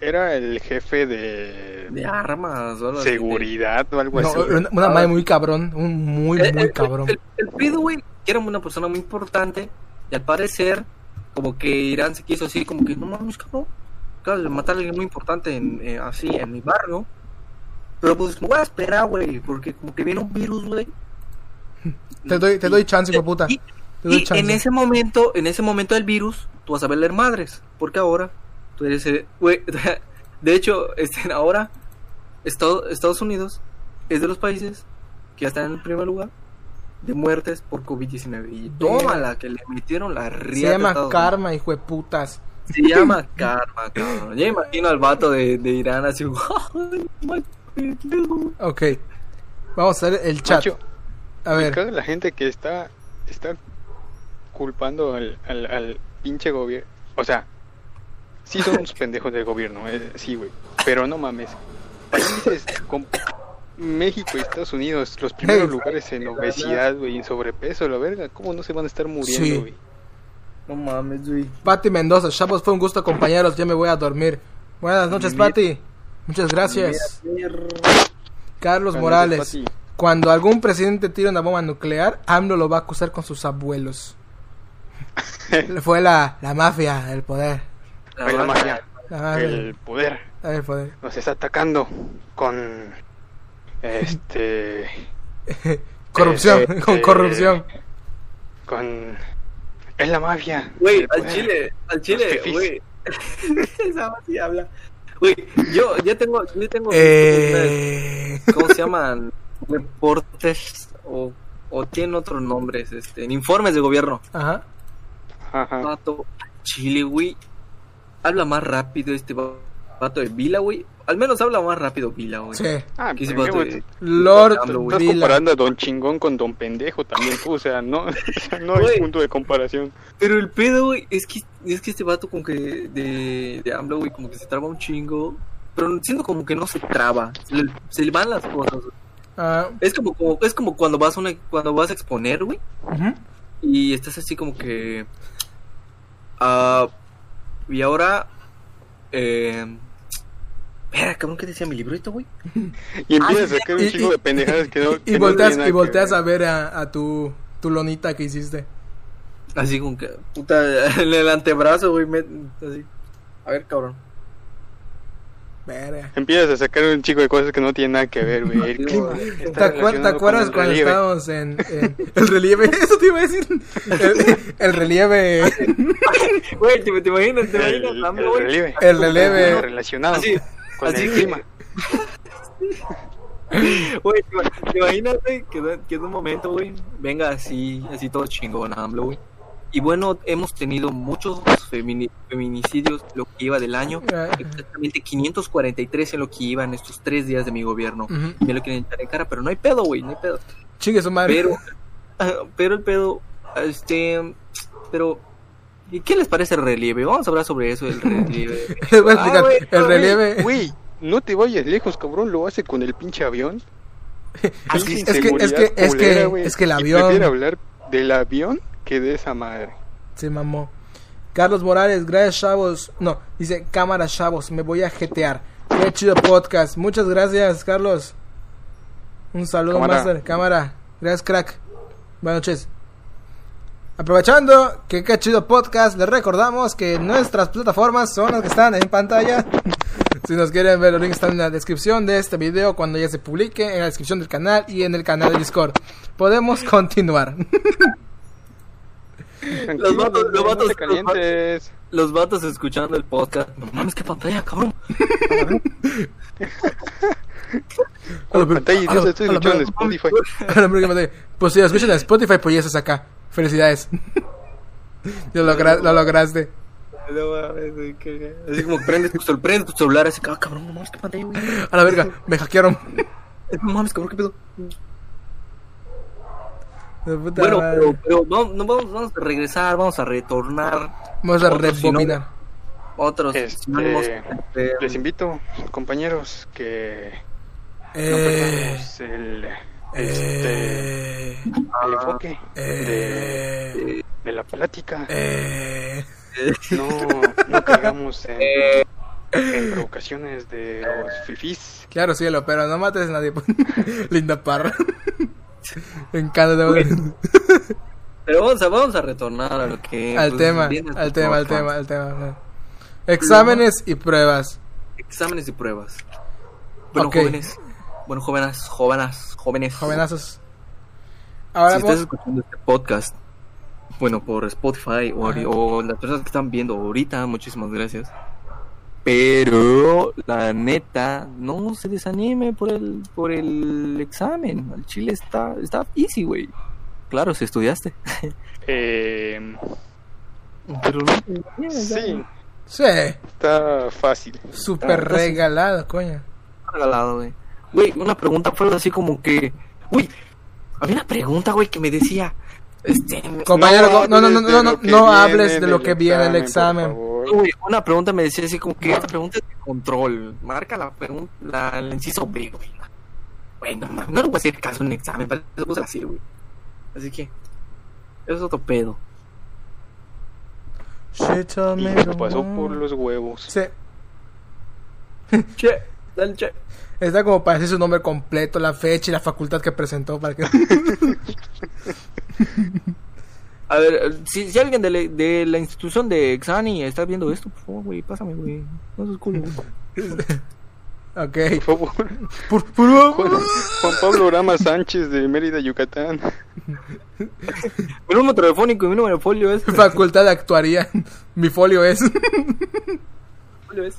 era el jefe de de armas o algo así, seguridad o algo No, así. una, una madre muy cabrón. Un muy, El, muy el- cabrón. el, el güey, que era una persona muy importante y al parecer, como que Irán se quiso así, como que no mames, cabrón. Acabas de matar a alguien muy importante en, eh, así en mi barrio. Pero pues me voy a esperar, güey, porque como que viene un virus, güey. Te doy, te doy chance, hijo puta. Y, Te doy y chance. en ese momento, en ese momento del virus, tú vas a ver leer madres. Porque ahora, tú eres, el- güey, de hecho, este, ahora, Estados, Estados Unidos es de los países que ya están en el primer lugar de muertes por COVID-19. Y tómala, que le metieron la Se riata a llama Estados karma, hijo de putas. Se llama karma, cabrón. Ya imagino al vato de, de Irán así. Ok. Vamos a ver el chat. Macho, A me ver. la gente que está está culpando al, al, al pinche gobierno. O sea, sí son unos pendejos del gobierno, eh, sí, güey. Pero no mames. Países con México y Estados Unidos, los primeros lugares en obesidad, güey, en sobrepeso, la verga. ¿Cómo no se van a estar muriendo, güey? No mames, güey. Pati Mendoza, chavos, fue un gusto acompañaros. Ya me voy a dormir. Buenas noches, Mira. Pati. Muchas gracias. Mira, Carlos Buenas Morales. noches. Cuando algún presidente tire una bomba nuclear, AMLO lo va a acusar con sus abuelos. Fue la, la mafia, el poder. La mafia, el poder el poder. nos está atacando con este Corrupción, Este- con corrupción. con es la mafia. Güey, al chile, al chile, güey. Esa así habla. Güey, yo ya tengo, yo tengo Eh... ¿cómo se llaman? Reportes o, o tienen otros nombres, este, en informes de gobierno. Ajá. Ajá. Vato, Chile, güey. Habla más rápido este va- vato de Vila, güey. Al menos habla más rápido Vila, güey. Sí. Ah, ¿Qué pero, vato de- Lord. Estás Vila. comparando a Don Chingón con Don Pendejo también tú, o sea, no, no hay punto de comparación. Pero el pedo, güey, es que, es que este vato como que de, de AMLO, güey, como que se traba un chingo. Pero siento como que no se traba. Se le, se le van las cosas. güey. Ah, Es como, como, es como cuando vas a una, cuando vas a exponer, güey. ujú. Y estás así como que. Ah y ahora. Eh. Espera, cabrón, ¿qué decía mi librito, güey? Y empiezas Ah, a sacar un y- de pendejadas que no. Y, que no volteas, nada y volteas a ver a, a tu, tu lonita que hiciste. Así como que. Puta, en el antebrazo, güey. me- así. A ver, cabrón. Verga. Empiezas a sacar un chico de cosas que no tienen nada que ver, güey. El clima ¿Te, acuer- te relacionado acuerdas cuando relieve. estábamos en, en el relieve? Eso te iba a decir. El, el relieve. Güey, ¿te, te imaginas? ¿Te El, imaginas? el relieve. El relieve. Relacionado Así, con así, el clima. Güey, ¿te ima- te imaginas, güey, que, que en un momento, güey, venga así, así todo chingón, AMLO, güey. Y bueno, hemos tenido muchos femini- feminicidios lo que iba del año. Exactamente 543 en lo que iba en estos tres días de mi gobierno. Me lo quieren echar en cara, pero no hay pedo, güey, no hay pedo. Chingue su madre. Pero, ah, pero el pedo, este, pero ¿Y qué les parece el relieve? Vamos a hablar sobre eso, el relieve. Voy a explicar. Ah, el relieve. Güey, no te vayas lejos, cabrón. Lo hace con el pinche avión. Es que- es que- es que- culera, es que el avión- hablar del avión que de esa madre. Se mamó. Carlos Morales, gracias chavos. No, dice cámara chavos, me voy a jetear. Qué chido podcast. Muchas gracias, Carlos. Un saludo, Cámara. Master. Cámara. Gracias, crack. Buenas noches. Aprovechando que qué chido podcast, les recordamos que nuestras plataformas son las que están en pantalla. si nos quieren ver, los links están en la descripción de este video cuando ya se publique, en la descripción del canal y en el canal de Discord. Podemos continuar. Tranquilo, vatos- los vatos- te calientes. Los vatos escuchando el podcast. No mames, qué pantalla, cabrón. ¿Cuál pantalla? a la- Dios, estoy la- escuchando en Spotify. A la verga, madre. Pues si lo escuchan en Spotify, pues ya estás acá. Felicidades. Lo, logra- lo lograste. No mames, Así como prendes tu, cel- prendes tu celular, así, ah, cabrón, no mames, qué pantalla, güey. A la verga, me hackearon. No mames, cabrón, qué pedo. Puta Bueno, madre. pero, pero vamos, no, vamos, vamos a regresar, vamos a retornar Vamos a otros rebobinar. otros Este, este, Les invito, compañeros, que no Eh, perdamos el, este, eh, el enfoque de, eh, de la plática. eh. No, no caigamos en, en provocaciones de los fifís. Claro, cielo, pero no mates a nadie. Linda parra. Me encanta. te- Pero vamos a, vamos a retornar a lo que... Al pues, tema, al tema, al tema, al tema. Exámenes y pruebas. Exámenes y pruebas. Bueno, Ok. jóvenes. Bueno, jóvenes, jóvenes, jóvenes. Jovenazos. Ahora si estás vamos. escuchando este podcast, bueno, por Spotify o, o las personas que están viendo ahorita, muchísimas gracias. Pero la neta, no se desanime por el por el examen. El chile está está easy, güey. Claro, si estudiaste. Eh, Pero no, sí, Sí, está fácil. súper regalado, coño. regalado, güey. Güey, una pregunta fue así como que, uy, había una pregunta, güey, que me decía, este, Compañero, No no, no, no, hables no, de no, lo que no viene hables de en lo el que viene en el examen. una pregunta me decía así como que esta pregunta es de control. Marca la pregunta, la, el inciso B, güey. Bueno, no, no le voy a hacer caso en un examen, para eso puse así, güey. Así que, eso es otro pedo. Y to pasó por los huevos. Sí, Che, dale, che. está como para decir su nombre completo, la fecha y la facultad que presentó para que... A ver, si, si alguien de, la- de la institución de Exani está viendo esto, por favor, güey, pásame, güey. No seas culo, ok. Por favor. Por, por favor. Juan, Juan Pablo Rama Sánchez de Mérida, Yucatán. Mi número telefónico y mi número de folio es. Facultad de actuaría. Mi folio es. folio es.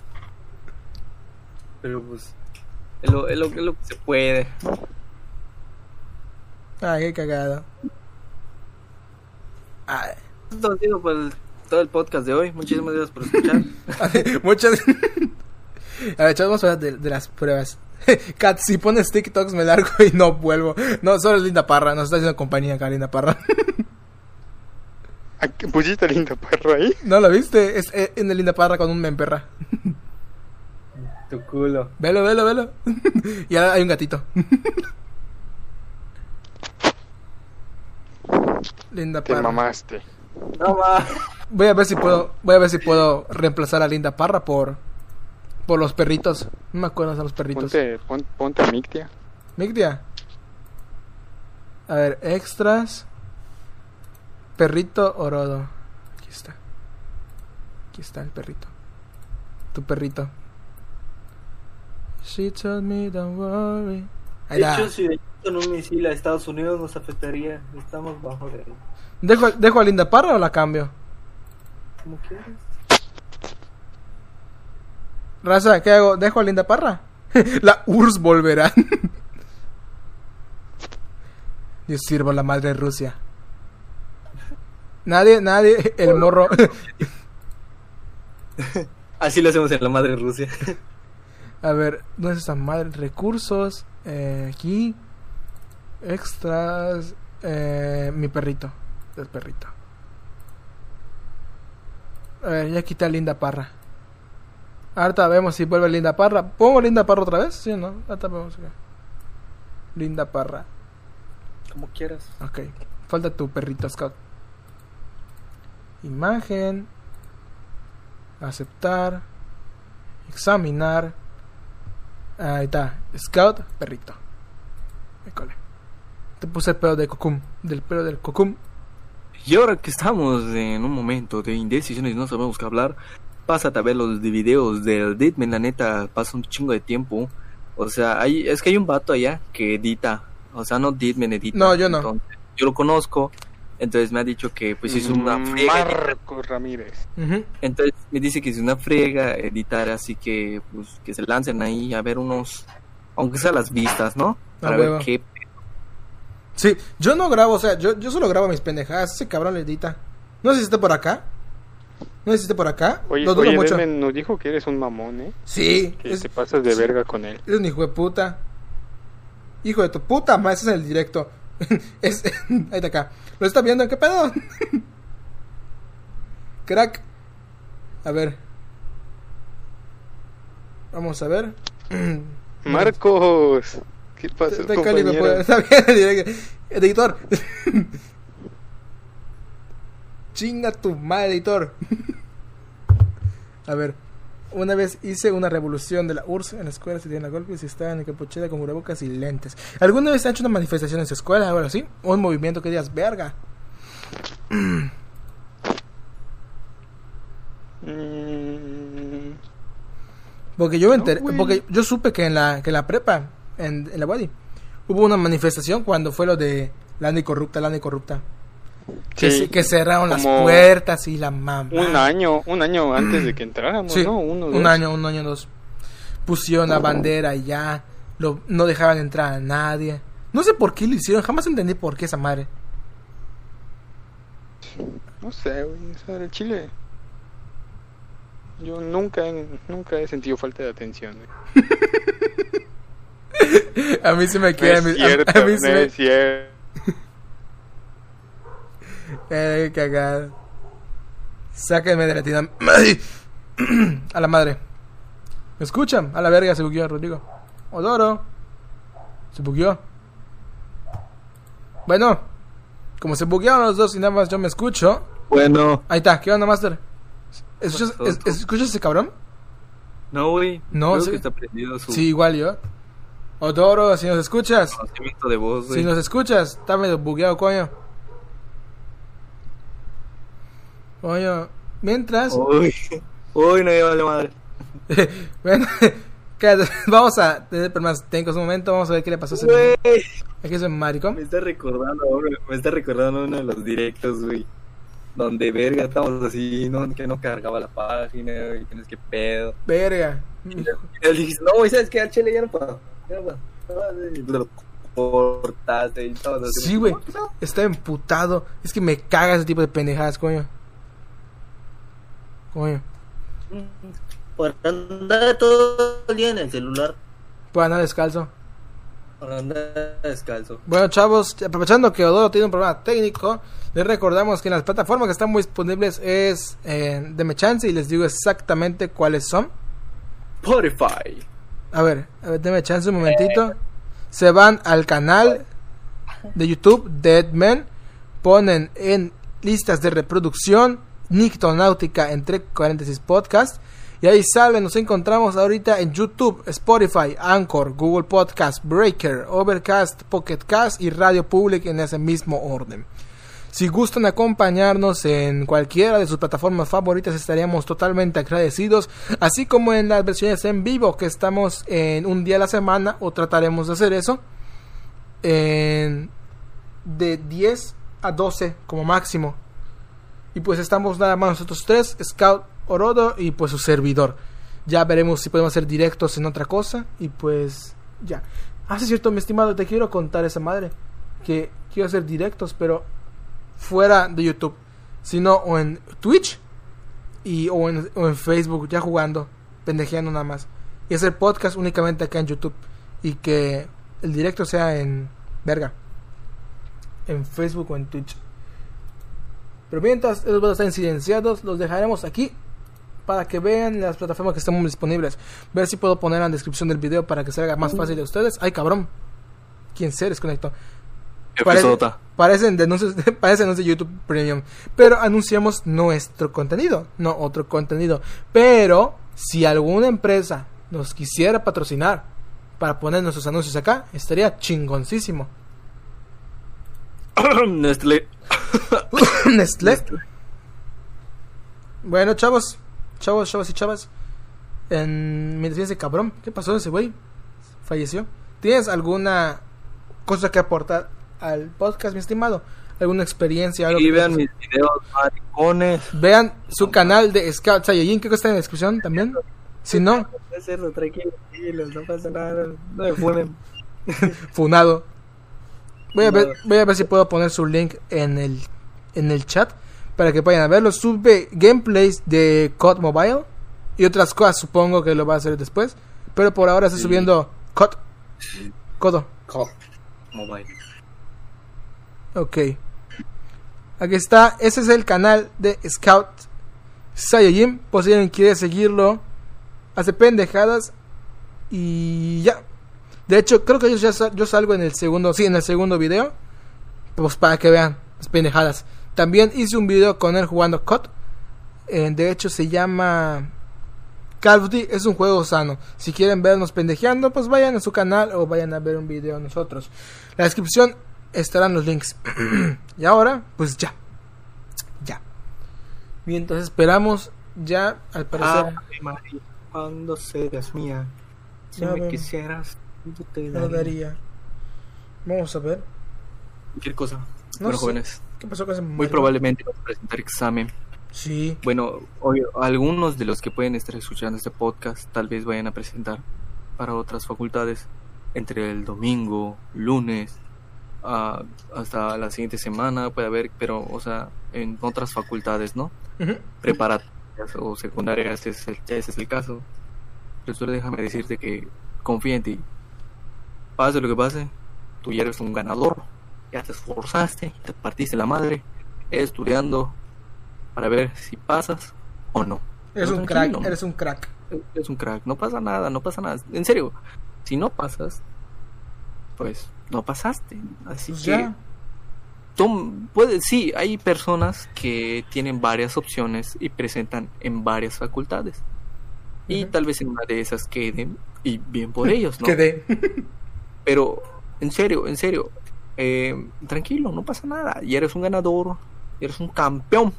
Pero pues, es lo, es lo, es lo que se puede. Ay, qué cagado. Ay. Esto ha sido pues, todo el podcast de hoy. Muchísimas gracias por escuchar. Muchas. A ver, chavos, vamos a hablar de, de las pruebas. Kat, si pones TikToks me largo y no vuelvo. No, solo es Linda Parra, nos está haciendo compañía acá, Linda Parra. ¿A qué pusiste linda perra ahí? ¿No lo viste? Es eh, en el Linda Parra con un memperra. tu culo. Velo, velo, velo. y ahora hay un gatito. Linda Te Parra. mamaste. No más. Voy a ver si puedo, voy a ver si puedo reemplazar a Linda Parra por por los perritos. No me acuerdo de los perritos. Ponte, pon- ponte a Mictia. Mictia. A ver, extras. Perrito orodo. Aquí está. Aquí está el perrito. Tu perrito. She told me don't worry. Ahí De está. hecho, si con un misil a Estados Unidos nos afectaría. Estamos bajo de ¿Dejo, ¿Dejo a Linda Parra o la cambio? como quieras. Raza, ¿qué hago? ¿Dejo a Linda Parra? la URSS volverá. Dios sirvo a la madre Rusia. Nadie, nadie, el morro. Así lo hacemos en la madre Rusia. A ver, ¿dónde es esta madre? Recursos. eh, aquí. Extras. eh, mi perrito. El perrito. A ver, ya quita Linda Parra. Ahorita vemos si vuelve Linda Parra. ¿Pongo Linda Parra otra vez? Sí, ¿no? Ahorita vemos. acá. Linda Parra. Como quieras. Ok. Falta tu perrito, Scout. Imagen. Aceptar. Examinar. Ahí está. Scout, perrito. Me. Te puse el pelo de cocum. Del pelo del cocum. Y ahora que estamos en un momento de indecisiones y no sabemos qué hablar, pásate a ver los de videos del Ditman, la neta, pasa un chingo de tiempo. O sea, hay, es que hay un vato allá que edita. O sea, no Ditman edita. No, yo no. Entonces, yo lo conozco. Entonces me ha dicho que pues es una friega. Marcos Ramírez. Ujú. Entonces me dice que es una friega editar, así que pues que se lancen ahí a ver unos, aunque sea las vistas, ¿no? Para ver qué Sí, yo no grabo, o sea, yo, yo solo grabo mis pendejadas. Ese cabrón le edita. No sé si por acá. No esté por acá. Oye, oye mucho. Nos dijo que eres un mamón, ¿eh? Sí, Que es, te pasas de sí. verga con él. es un hijo de puta. Hijo de tu puta madre, ese es el directo. es, ahí está acá. ¿Lo está viendo? ¿Qué pedo? Crack. A ver. Vamos a ver. Marcos, ¿qué pasa, cálido, compañero? editor. Chinga tu madre, editor. a ver. Una vez hice una revolución de la URSS en la escuela, se dieron a golpes y estaban en capuchera con cubrebocas y lentes. ¿Alguna vez han hecho una manifestación en su escuela así? ¿O un movimiento que digas, verga? Mm, Porque yo me No, enteré, porque yo supe que en la, que en la prepa, en, en la Wadi, hubo una manifestación cuando fue lo de la corrupta, la corrupta. Que, sí, que cerraron las puertas y la mamá. un año, un año antes de que entráramos, Sí, ¿no? Uno, un año, un año, dos. Pusieron la bandera y ya. Lo, no dejaban entrar a nadie. No sé por qué lo hicieron, jamás entendí por qué esa madre. No sé, güey, o sea, el Chile. Yo nunca, nunca he sentido falta de atención. A mí se me No queda. es a, cierto, a mí no se me. es cierto. Eh, cagada. Sáquenme de la tienda. a la madre. ¿Me escuchan? A la verga se bugueó Rodrigo. Odoro. Se bugueó. Bueno. Como se buguearon los dos y nada más yo me escucho. Bueno, Ahí está. ¿Qué onda, Master? ¿Escuchas, es- ¿escuchas ese cabrón? no, güey. No, Creo sí. que está prendido su Sí, igual yo. Odoro, si nos escuchas. conocimiento de voz, güey. Si nos escuchas, está medio bugueado, coño. Coño. Mientras. Uy, uy, no lleva la madre. bueno, vamos a tener problemas técnicos un momento. Vamos a ver qué le pasó a ese. Aquí es un maricón. me está recordando, me está recordando uno de los directos, güey. Donde verga estamos así, no, que no cargaba la página, güey, que no es que pedo. Verga. Y él dijiste, no, güey, ¿sabes qué? Al chile ya no puedo. Lo cortaste y todo. Sí, güey. Está emputado. Es que me caga ese tipo de pendejadas, coño. Coño. Por andar todo el día en el celular. Puedo andar descalzo. Por andar descalzo. Bueno, chavos, aprovechando que Odoro tiene un problema técnico, les recordamos que en las plataformas que están muy disponibles es eh, Deme Chance y les digo exactamente cuáles son. Spotify. A ver, a ver, deme chance un momentito. Se van al canal de YouTube Deadman, ponen en listas de reproducción Nictonáutica entre paréntesis podcast y ahí salen, nos encontramos ahorita en YouTube, Spotify, Anchor, Google Podcast, Breaker, Overcast, Pocket Cast y Radio Public en ese mismo orden. Si gustan acompañarnos en cualquiera de sus plataformas favoritas, estaríamos totalmente agradecidos. Así como en las versiones en vivo, que estamos en un día a la semana, o trataremos de hacer eso. En de 10 a 12 como máximo. Y pues estamos nada más nosotros tres, Scout Orodo y pues su servidor. Ya veremos si podemos hacer directos en otra cosa. Y pues ya. Ah, es cierto, mi estimado, te quiero contar esa madre. Que quiero hacer directos, pero fuera de YouTube, sino o en Twitch y o en, o en Facebook ya jugando, pendejeando nada más. Y hacer podcast únicamente acá en YouTube y que el directo sea en verga, en Facebook o en Twitch. Pero mientras ellos van a estar silenciados, los dejaremos aquí para que vean las plataformas que estamos disponibles. Ver si puedo poner en la descripción del video para que se haga más fácil de ustedes. Ay, cabrón. ¿Quién se desconectó? Parece- parecen anuncios de YouTube Premium. Pero anunciamos nuestro contenido, no otro contenido. Pero si alguna empresa nos quisiera patrocinar para poner nuestros anuncios acá, estaría chingoncísimo. Nestlé. Nestlé. Bueno, chavos, chavos, chavos y chavas. En mi ese cabrón, ¿qué pasó ese güey? Falleció. ¿Tienes alguna cosa que aportar al podcast, mi estimado? ¿Alguna experiencia? Algo Y que vean mis videos, maricones. Vean su canal de Scout Saiyajin, creo que está en la descripción también. Si no, Hacerlo no pasa nada. No me funen. funado. Voy a ver, voy a ver si puedo poner su link en el en el chat para que vayan a verlo. Sube gameplays de COD Mobile y otras cosas, supongo que lo va a hacer después. Pero por ahora está Sí. subiendo COD. Codo. Mobile. Ok. Aquí está. Ese es el canal de Scout Saiyajin. Por si alguien quiere seguirlo. Hace pendejadas. Y ya. De hecho, creo que yo, ya yo salgo en el segundo. Sí, en el segundo video. Pues para que vean las pendejadas. También hice un video con él jugando COD. Eh, de hecho, se llama. Call of Duty es un juego sano. Si quieren vernos pendejeando, pues vayan a su canal o vayan a ver un video de nosotros. La descripción estarán los links. y ahora, pues ya. Ya. Bien, entonces esperamos ya, al parecer. Ave María, cuando seas mía, si Ya me ven. quisieras, yo te no daría. daría. Vamos a ver. Cualquier cosa. No bueno, sé. jóvenes, ¿Qué pasó con ese muy probablemente vamos a presentar examen. Sí. Bueno, hoy, algunos de los que pueden estar escuchando este podcast tal vez vayan a presentar para otras facultades entre el domingo, lunes, ah, hasta la siguiente semana puede haber, pero, o sea, en otras facultades, ¿no? Ujú. preparatorias o secundarias, ese es el, ese es el caso. Pero déjame decirte que confía en ti. Pase lo que pase, tú ya eres un ganador. Ya te esforzaste, te partiste la madre, estudiando para ver si pasas o no. Eres un crack, eres un crack. Eres un crack, no pasa nada, no pasa nada. En serio, si no pasas, pues no pasaste. Así Pues que ya. Tom, puede, sí, hay personas que tienen varias opciones y presentan en varias facultades. Y tal vez en una de esas queden y bien por ellos, ¿no? Quedé. Pero, en serio, en serio, eh, tranquilo, no pasa nada. Y eres un ganador, eres un campeón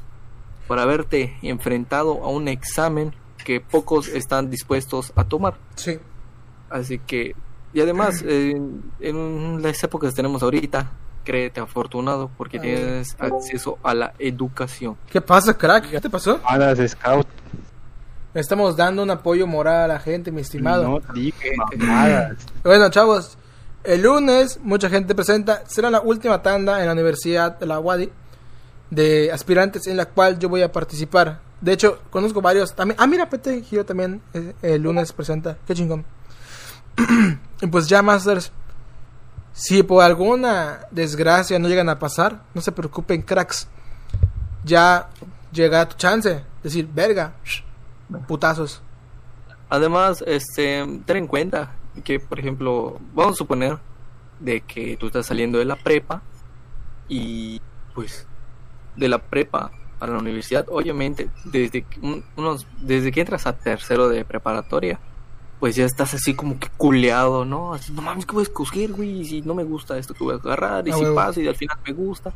por haberte enfrentado a un examen que pocos están dispuestos a tomar. Sí. Así que, y además, eh, en las épocas que tenemos ahorita, créete afortunado porque Ah, tienes acceso a la educación. ¿Qué pasa, crack? ¿Qué te pasó? Malas Scout. Estamos dando un apoyo moral a la gente, mi estimado. No dije mamadas. Bueno, chavos, el lunes mucha gente presenta, será la última tanda en la Universidad de la Wadi de aspirantes en la cual yo voy a participar. De hecho, conozco varios también. Ah, mira, Pete Giro también eh, el lunes presenta. Qué chingón. y pues ya, Masters, si por alguna desgracia no llegan a pasar, no se preocupen, cracks. Ya llega tu chance. Decir, verga, putazos. Además, este, ten en cuenta que, por ejemplo, vamos a suponer de que tú estás saliendo de la prepa y, pues, de la prepa a la universidad, obviamente, desde unos, desde que entras a tercero de preparatoria, pues ya estás así como que culeado, ¿no? Así, no mames, ¿qué voy a escoger, güey? Y si no me gusta esto, que voy a agarrar? Y Ah, si huevo. paso y al final me gusta.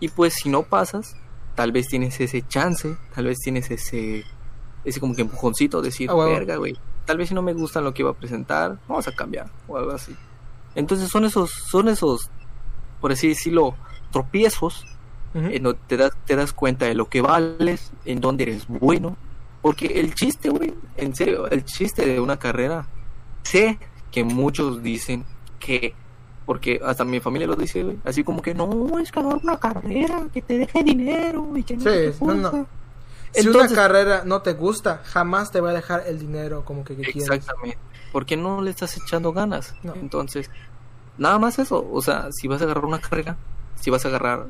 Y pues, si no pasas, tal vez tienes ese chance, tal vez tienes ese ese como que empujoncito, decir, Ah, verga, güey, tal vez si no me gusta lo que iba a presentar, vamos a cambiar, o algo así. Entonces son esos, son esos, por así decirlo, tropiezos, Ujú. en donde te das, te das cuenta de lo que vales, en donde eres bueno, porque el chiste, güey, en serio, el chiste de una carrera, sé que muchos dicen que, porque hasta mi familia lo dice, güey, así como que no, es que agarrar una carrera, que te deje dinero y que no Sí, te no, no. cosa". Si Entonces- una carrera no te gusta, jamás te va a dejar el dinero como que, que quieres. Exactamente. Porque no le estás echando ganas. No. Entonces, nada más eso. O sea, si vas a agarrar una carrera, si vas a agarrar,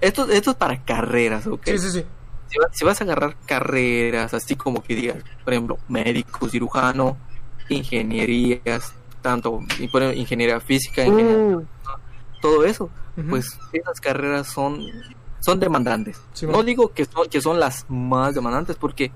esto, esto es para carreras, ¿ok? Sí, sí, sí. Si, vas, si vas a agarrar carreras, así como que digas, por ejemplo, médico, cirujano, ingenierías, tanto y por ejemplo, ingeniería física, ingeniería, todo eso, pues esas carreras son, son demandantes. Sí, no digo que son, que son las más demandantes porque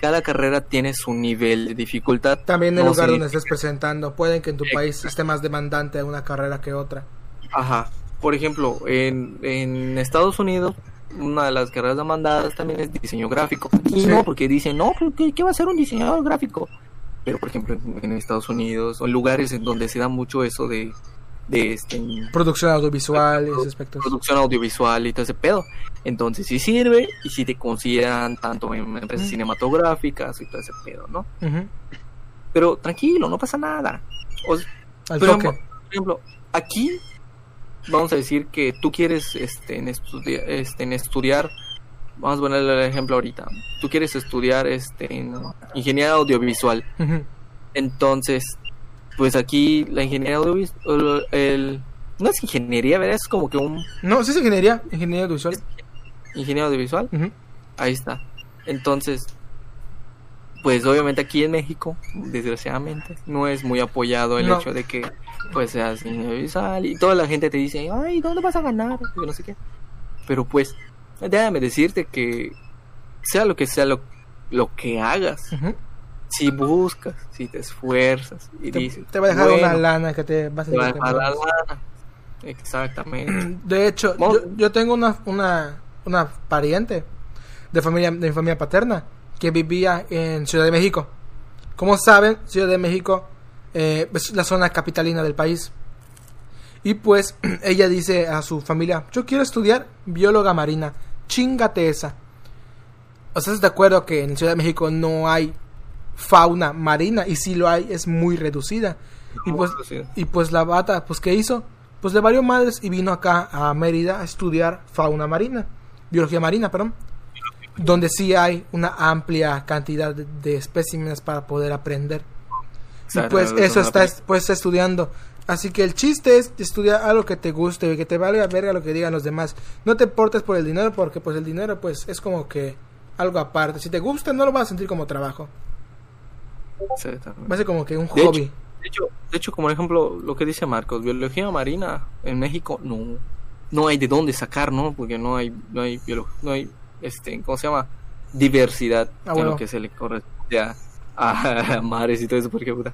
cada carrera tiene su nivel de dificultad. También el No lugar donde estés presentando. Pueden que en tu país esté más demandante una carrera que otra. Ajá. Por ejemplo, en, en Estados Unidos, una de las carreras demandadas también es diseño gráfico. Y Sí. no, porque dicen, no, ¿qué, qué va a ser un diseñador gráfico? Pero, por ejemplo, en, en Estados Unidos, o en lugares en donde se da mucho eso de, de este, Producción audiovisual y esos aspectos. producción audiovisual y todo ese pedo. Entonces sí sirve y sí te consideran tanto en empresas Mm. cinematográficas y todo ese pedo, ¿no? Ujú. Pero tranquilo, no pasa nada. O sea, Al por, toque. por ejemplo, aquí vamos a decir que tú quieres este, en, este, en estudiar, vamos a ponerle el ejemplo ahorita, tú quieres estudiar este, en ingeniería audiovisual, entonces, pues aquí la ingeniería audiovisual, el, no es ingeniería, ¿verdad? Es como que un No, sí es ingeniería. Ingeniería audiovisual. ingeniero audiovisual, ahí está. Entonces, pues obviamente aquí en México, desgraciadamente, no es muy apoyado el No. hecho de que pues seas audiovisual y toda la gente te dice, ay, ¿dónde vas a ganar? Yo no sé qué. Pero pues, déjame decirte que sea lo que sea lo, lo que hagas, si buscas, si te esfuerzas y Te, dices, te va a dejar "Bueno, una lana que te vas a te va a tener que dejar la lana". Exactamente. De hecho, yo tengo una, una, una pariente de familia, de mi familia paterna que vivía en Ciudad de México. Como saben, Ciudad de México eh, es la zona capitalina del país. Y pues ella dice a su familia, yo quiero estudiar bióloga marina, chingate esa. O sea, ¿estás de acuerdo que en Ciudad de México no hay fauna marina? Y si lo hay, es muy reducida. Y pues, y pues la bata, pues ¿qué hizo? Pues le valió madres y vino acá a Mérida a estudiar fauna marina, biología marina, perdón, donde sí hay una amplia cantidad de, de especímenes para poder aprender. Y pues eso está, pues estudiando. Así que el chiste es estudiar algo que te guste, que te valga verga lo que digan los demás. No te portes por el dinero porque pues el dinero pues es como que algo aparte. Si te gusta no lo vas a sentir como trabajo. Va a ser como que un De hobby. hecho, de hecho, de hecho, como ejemplo, lo que dice Marcos, biología marina en México no, no hay de dónde sacar, ¿no? Porque no hay, no hay, no hay, este, ¿cómo se llama? Diversidad Ah, en bueno. lo que se le corresponde a, a mares y todo eso, porque puta.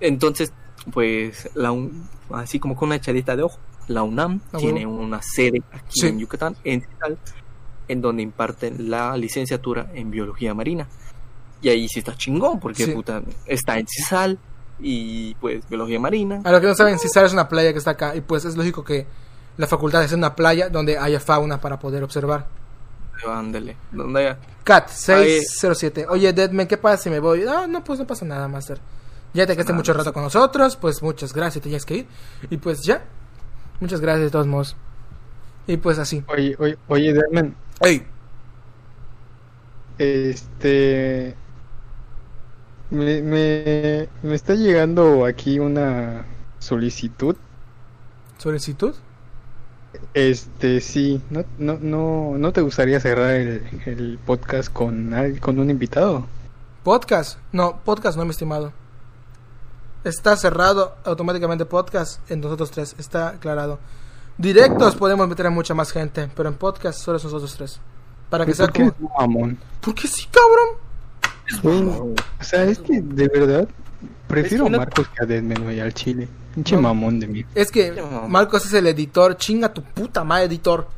Entonces, pues, la un- así como con una echadita de ojo, la UNAM Ah, tiene bueno. una sede aquí Sí. en Yucatán, en en donde imparten la licenciatura en biología marina. Y ahí sí está chingón, porque Sí. puta, está en Cisal y pues biología marina. A lo que no saben, Cisar es una playa que está acá y pues es lógico que la facultad es una playa donde haya fauna para poder observar. Ándale, donde haya- Cat 607. Oye, Deadman, ¿qué pasa si me voy? Ah, no, pues no pasa nada, Master. Ya te quedaste mucho rato con nosotros, pues muchas gracias, tenías que ir. Y pues ya. Muchas gracias de todos modos. Y pues así. Oye, oye, oye, Deadman, ¡Ey! este... Me, me, me está llegando aquí una solicitud. ¿Solicitud? Este, sí, no, no, no, ¿no te gustaría cerrar el, el podcast con, con un invitado? ¿Podcast? No, podcast no, mi estimado. Está cerrado automáticamente podcast en nosotros tres. Está aclarado. Directos podemos meter a mucha más gente, pero en podcast solo es nosotros tres. Para que sea ¿Por qué como... mamón? ¿Por qué sí, cabrón? O sea, es que de verdad prefiero Es a Marcos que a Deadman, güey, al chile. Pinche No. mamón de mí. Es que. Marcos es el editor. Chinga tu puta madre, editor.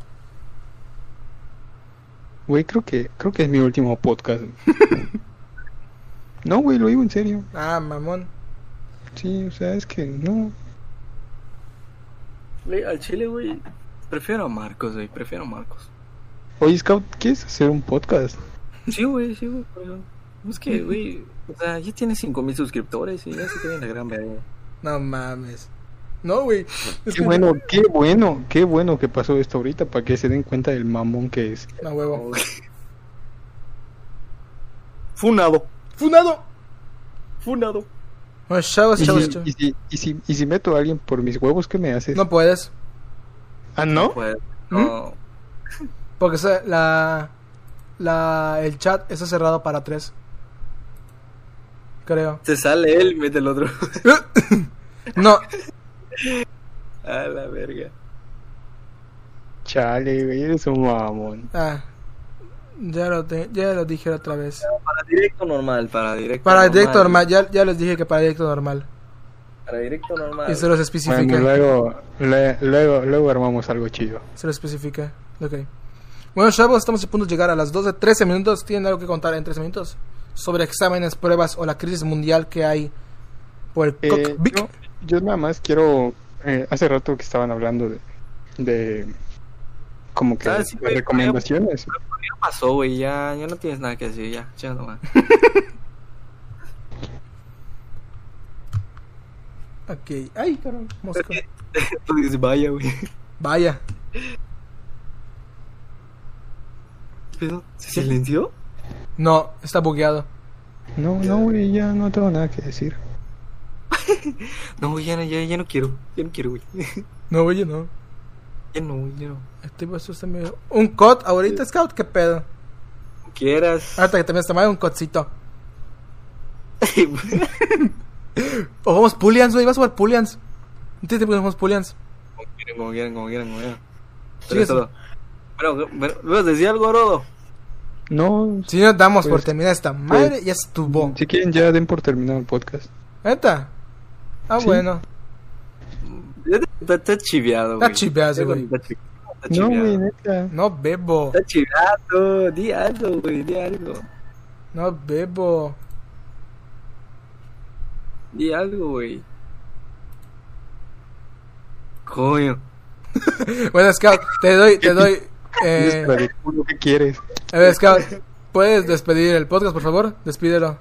Güey, creo que, creo que es mi último podcast. no, güey, lo digo en serio. Ah, mamón. Sí, o sea, es que no. Güey, al chile, güey, prefiero a Marcos, güey, prefiero a Marcos. Oye, Scout, ¿quieres hacer un podcast? Sí, güey, sí, güey. Es que, güey, o sea, ya tiene 5000 suscriptores y ya se en la gran verga. No mames. No, güey. Es Qué que- bueno, qué bueno, qué bueno que pasó esto ahorita para que se den cuenta del mamón que es. No, huevo. Funado, ¡Funado! funado. No, chavos, Y chavos, si, chavos. y, si, y, si, y si meto a alguien por mis huevos, ¿qué me haces? No puedes. ¿Ah, no? No. Porque se- la, la, el chat está cerrado para tres. Creo. Se sale él y mete el otro. No, A la verga. Chale, güey, eres un mamón. ah, ya, lo te- ya lo dije otra vez. Para directo normal, para directo Para directo normal, ya, ya les dije que para directo normal. Para directo normal. Y se los especifica. Bueno, luego, le- luego, luego armamos algo chido. Se lo especifica. Ok. Bueno, chavos, estamos a punto de llegar a las 12, 13 minutos. ¿Tienen algo que contar en 13 minutos? Sobre exámenes, pruebas o la crisis mundial que hay por el Eh, yo, yo nada más quiero. eh, hace rato que estaban hablando de. de como que sí, de recomendaciones. Ya pasó, güey, ya, ya no tienes nada que decir, ya, ya no Ok. Ay, cabrón. Mosca. Tú dices, vaya, güey. Vaya. ¿Pero se silenció? No, está bugueado. No, no, güey, ya no tengo nada que decir. No, güey, ya, no- ya, ya no quiero, ya no quiero, güey. No, oye, no. Ya no, güey, ya no. Este vaso está medio... Un cot ahorita, Scout, ¿qué pedo? Quieras. Ahorita que también está mal, un cotcito. O vamos Pullians, güey. Vas a jugar Pullians. No tiene tiempo que jugamos Pullians. como quieran, como quieran, como quieran, como quieran. Sí, Pero eso. todo. Bueno, bueno, ¿me vas a decir algo, Rodo? No, Si no damos por Pues, terminar esta madre, ya estuvo. si quieren, ya den por terminado el podcast. ¿Neta? Ah, Sí. bueno. Está, está chiveado, güey. Está chiveado, Está güey. No, güey, neta. No bebo. Está chiveado. Di algo, güey, di algo. No bebo. Di algo, güey. Coño. Bueno, Scout, te doy, te doy. Eh, culo, ¿Qué quieres? a ver, Scout, ¿puedes despedir el podcast, por favor? Despídelo.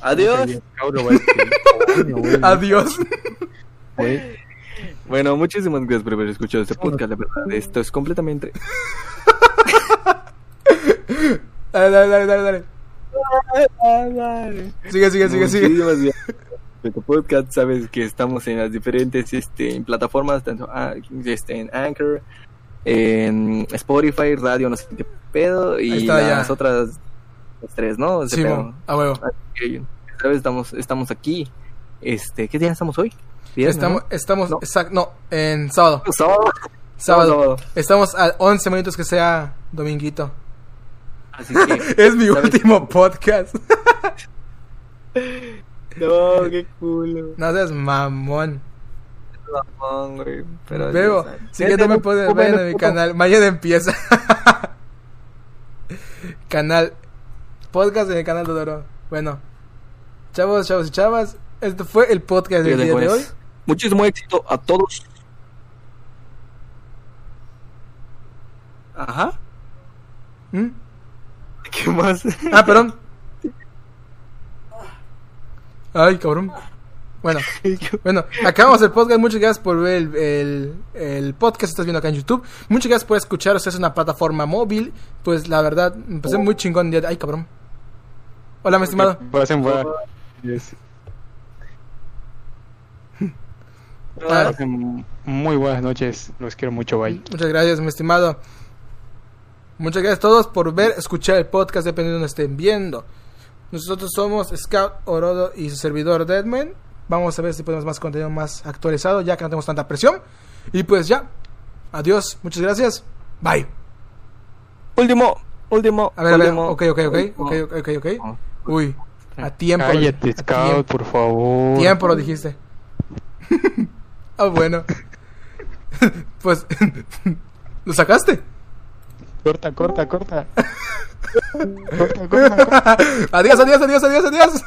Adiós. Adiós. Bueno, muchísimas gracias por haber escuchado este podcast, la verdad. Esto es completamente. Dale, dale, dale, dale, dale. Sigue, sigue, sigue, sigue. Muchísimas gracias. Este podcast, sabes que estamos en las diferentes este, plataformas, tanto ah, este, en Anchor, en Spotify, radio, no sé qué pedo, y está, ya. las otras las tres, ¿no? Ese Sí, pedo. a huevo. Estamos, estamos aquí. Este, ¿Qué día estamos hoy? Viernes, Estamos, ¿no? estamos, No. exacto, no, en sábado. Sábado. Sábado. sábado. Estamos a 11 minutos que sea dominguito. Así que. Es mi ¿sabes? último podcast. No, qué culo. No seas mamón. Mamón, güey, Pero Bebo, ya si que no me puedes ver en mi canal. Mañana empieza. canal. Podcast en el canal de Doro. Bueno. Chavos, chavos y chavas. Este fue el podcast del día de hoy. Muchísimo éxito a todos. Ajá. ¿Mm? ¿Qué más? Ah, perdón. Ay, cabrón. Bueno, bueno, acabamos el podcast. Muchas gracias por ver el, el, el podcast que estás viendo acá en YouTube. Muchas gracias por escuchar. O sea, es una plataforma móvil. Pues la verdad, me pasé muy chingón el día de... Ay, cabrón. Hola, mi estimado. Pasen buena- yes. Ah, muy buenas noches. Los quiero mucho, bye. muchas gracias, mi estimado. Muchas gracias a todos por ver, escuchar el podcast, dependiendo de donde estén viendo. Nosotros somos Scout Orodo y su servidor Deadman. Vamos a ver si podemos más contenido más actualizado, ya que no tenemos tanta presión. Y pues ya. Adiós, muchas gracias. Bye. Último, último. A ver, a ver. Ok, ok, ok. último. Ok, ok, ok, ok. Uy. A tiempo. Cállate, a tiempo. por favor. Tiempo lo dijiste. ah, bueno. pues. ¿Lo sacaste? Corta, corta, corta. corta, corta, corta. adiós, adiós, adiós, adiós, adiós.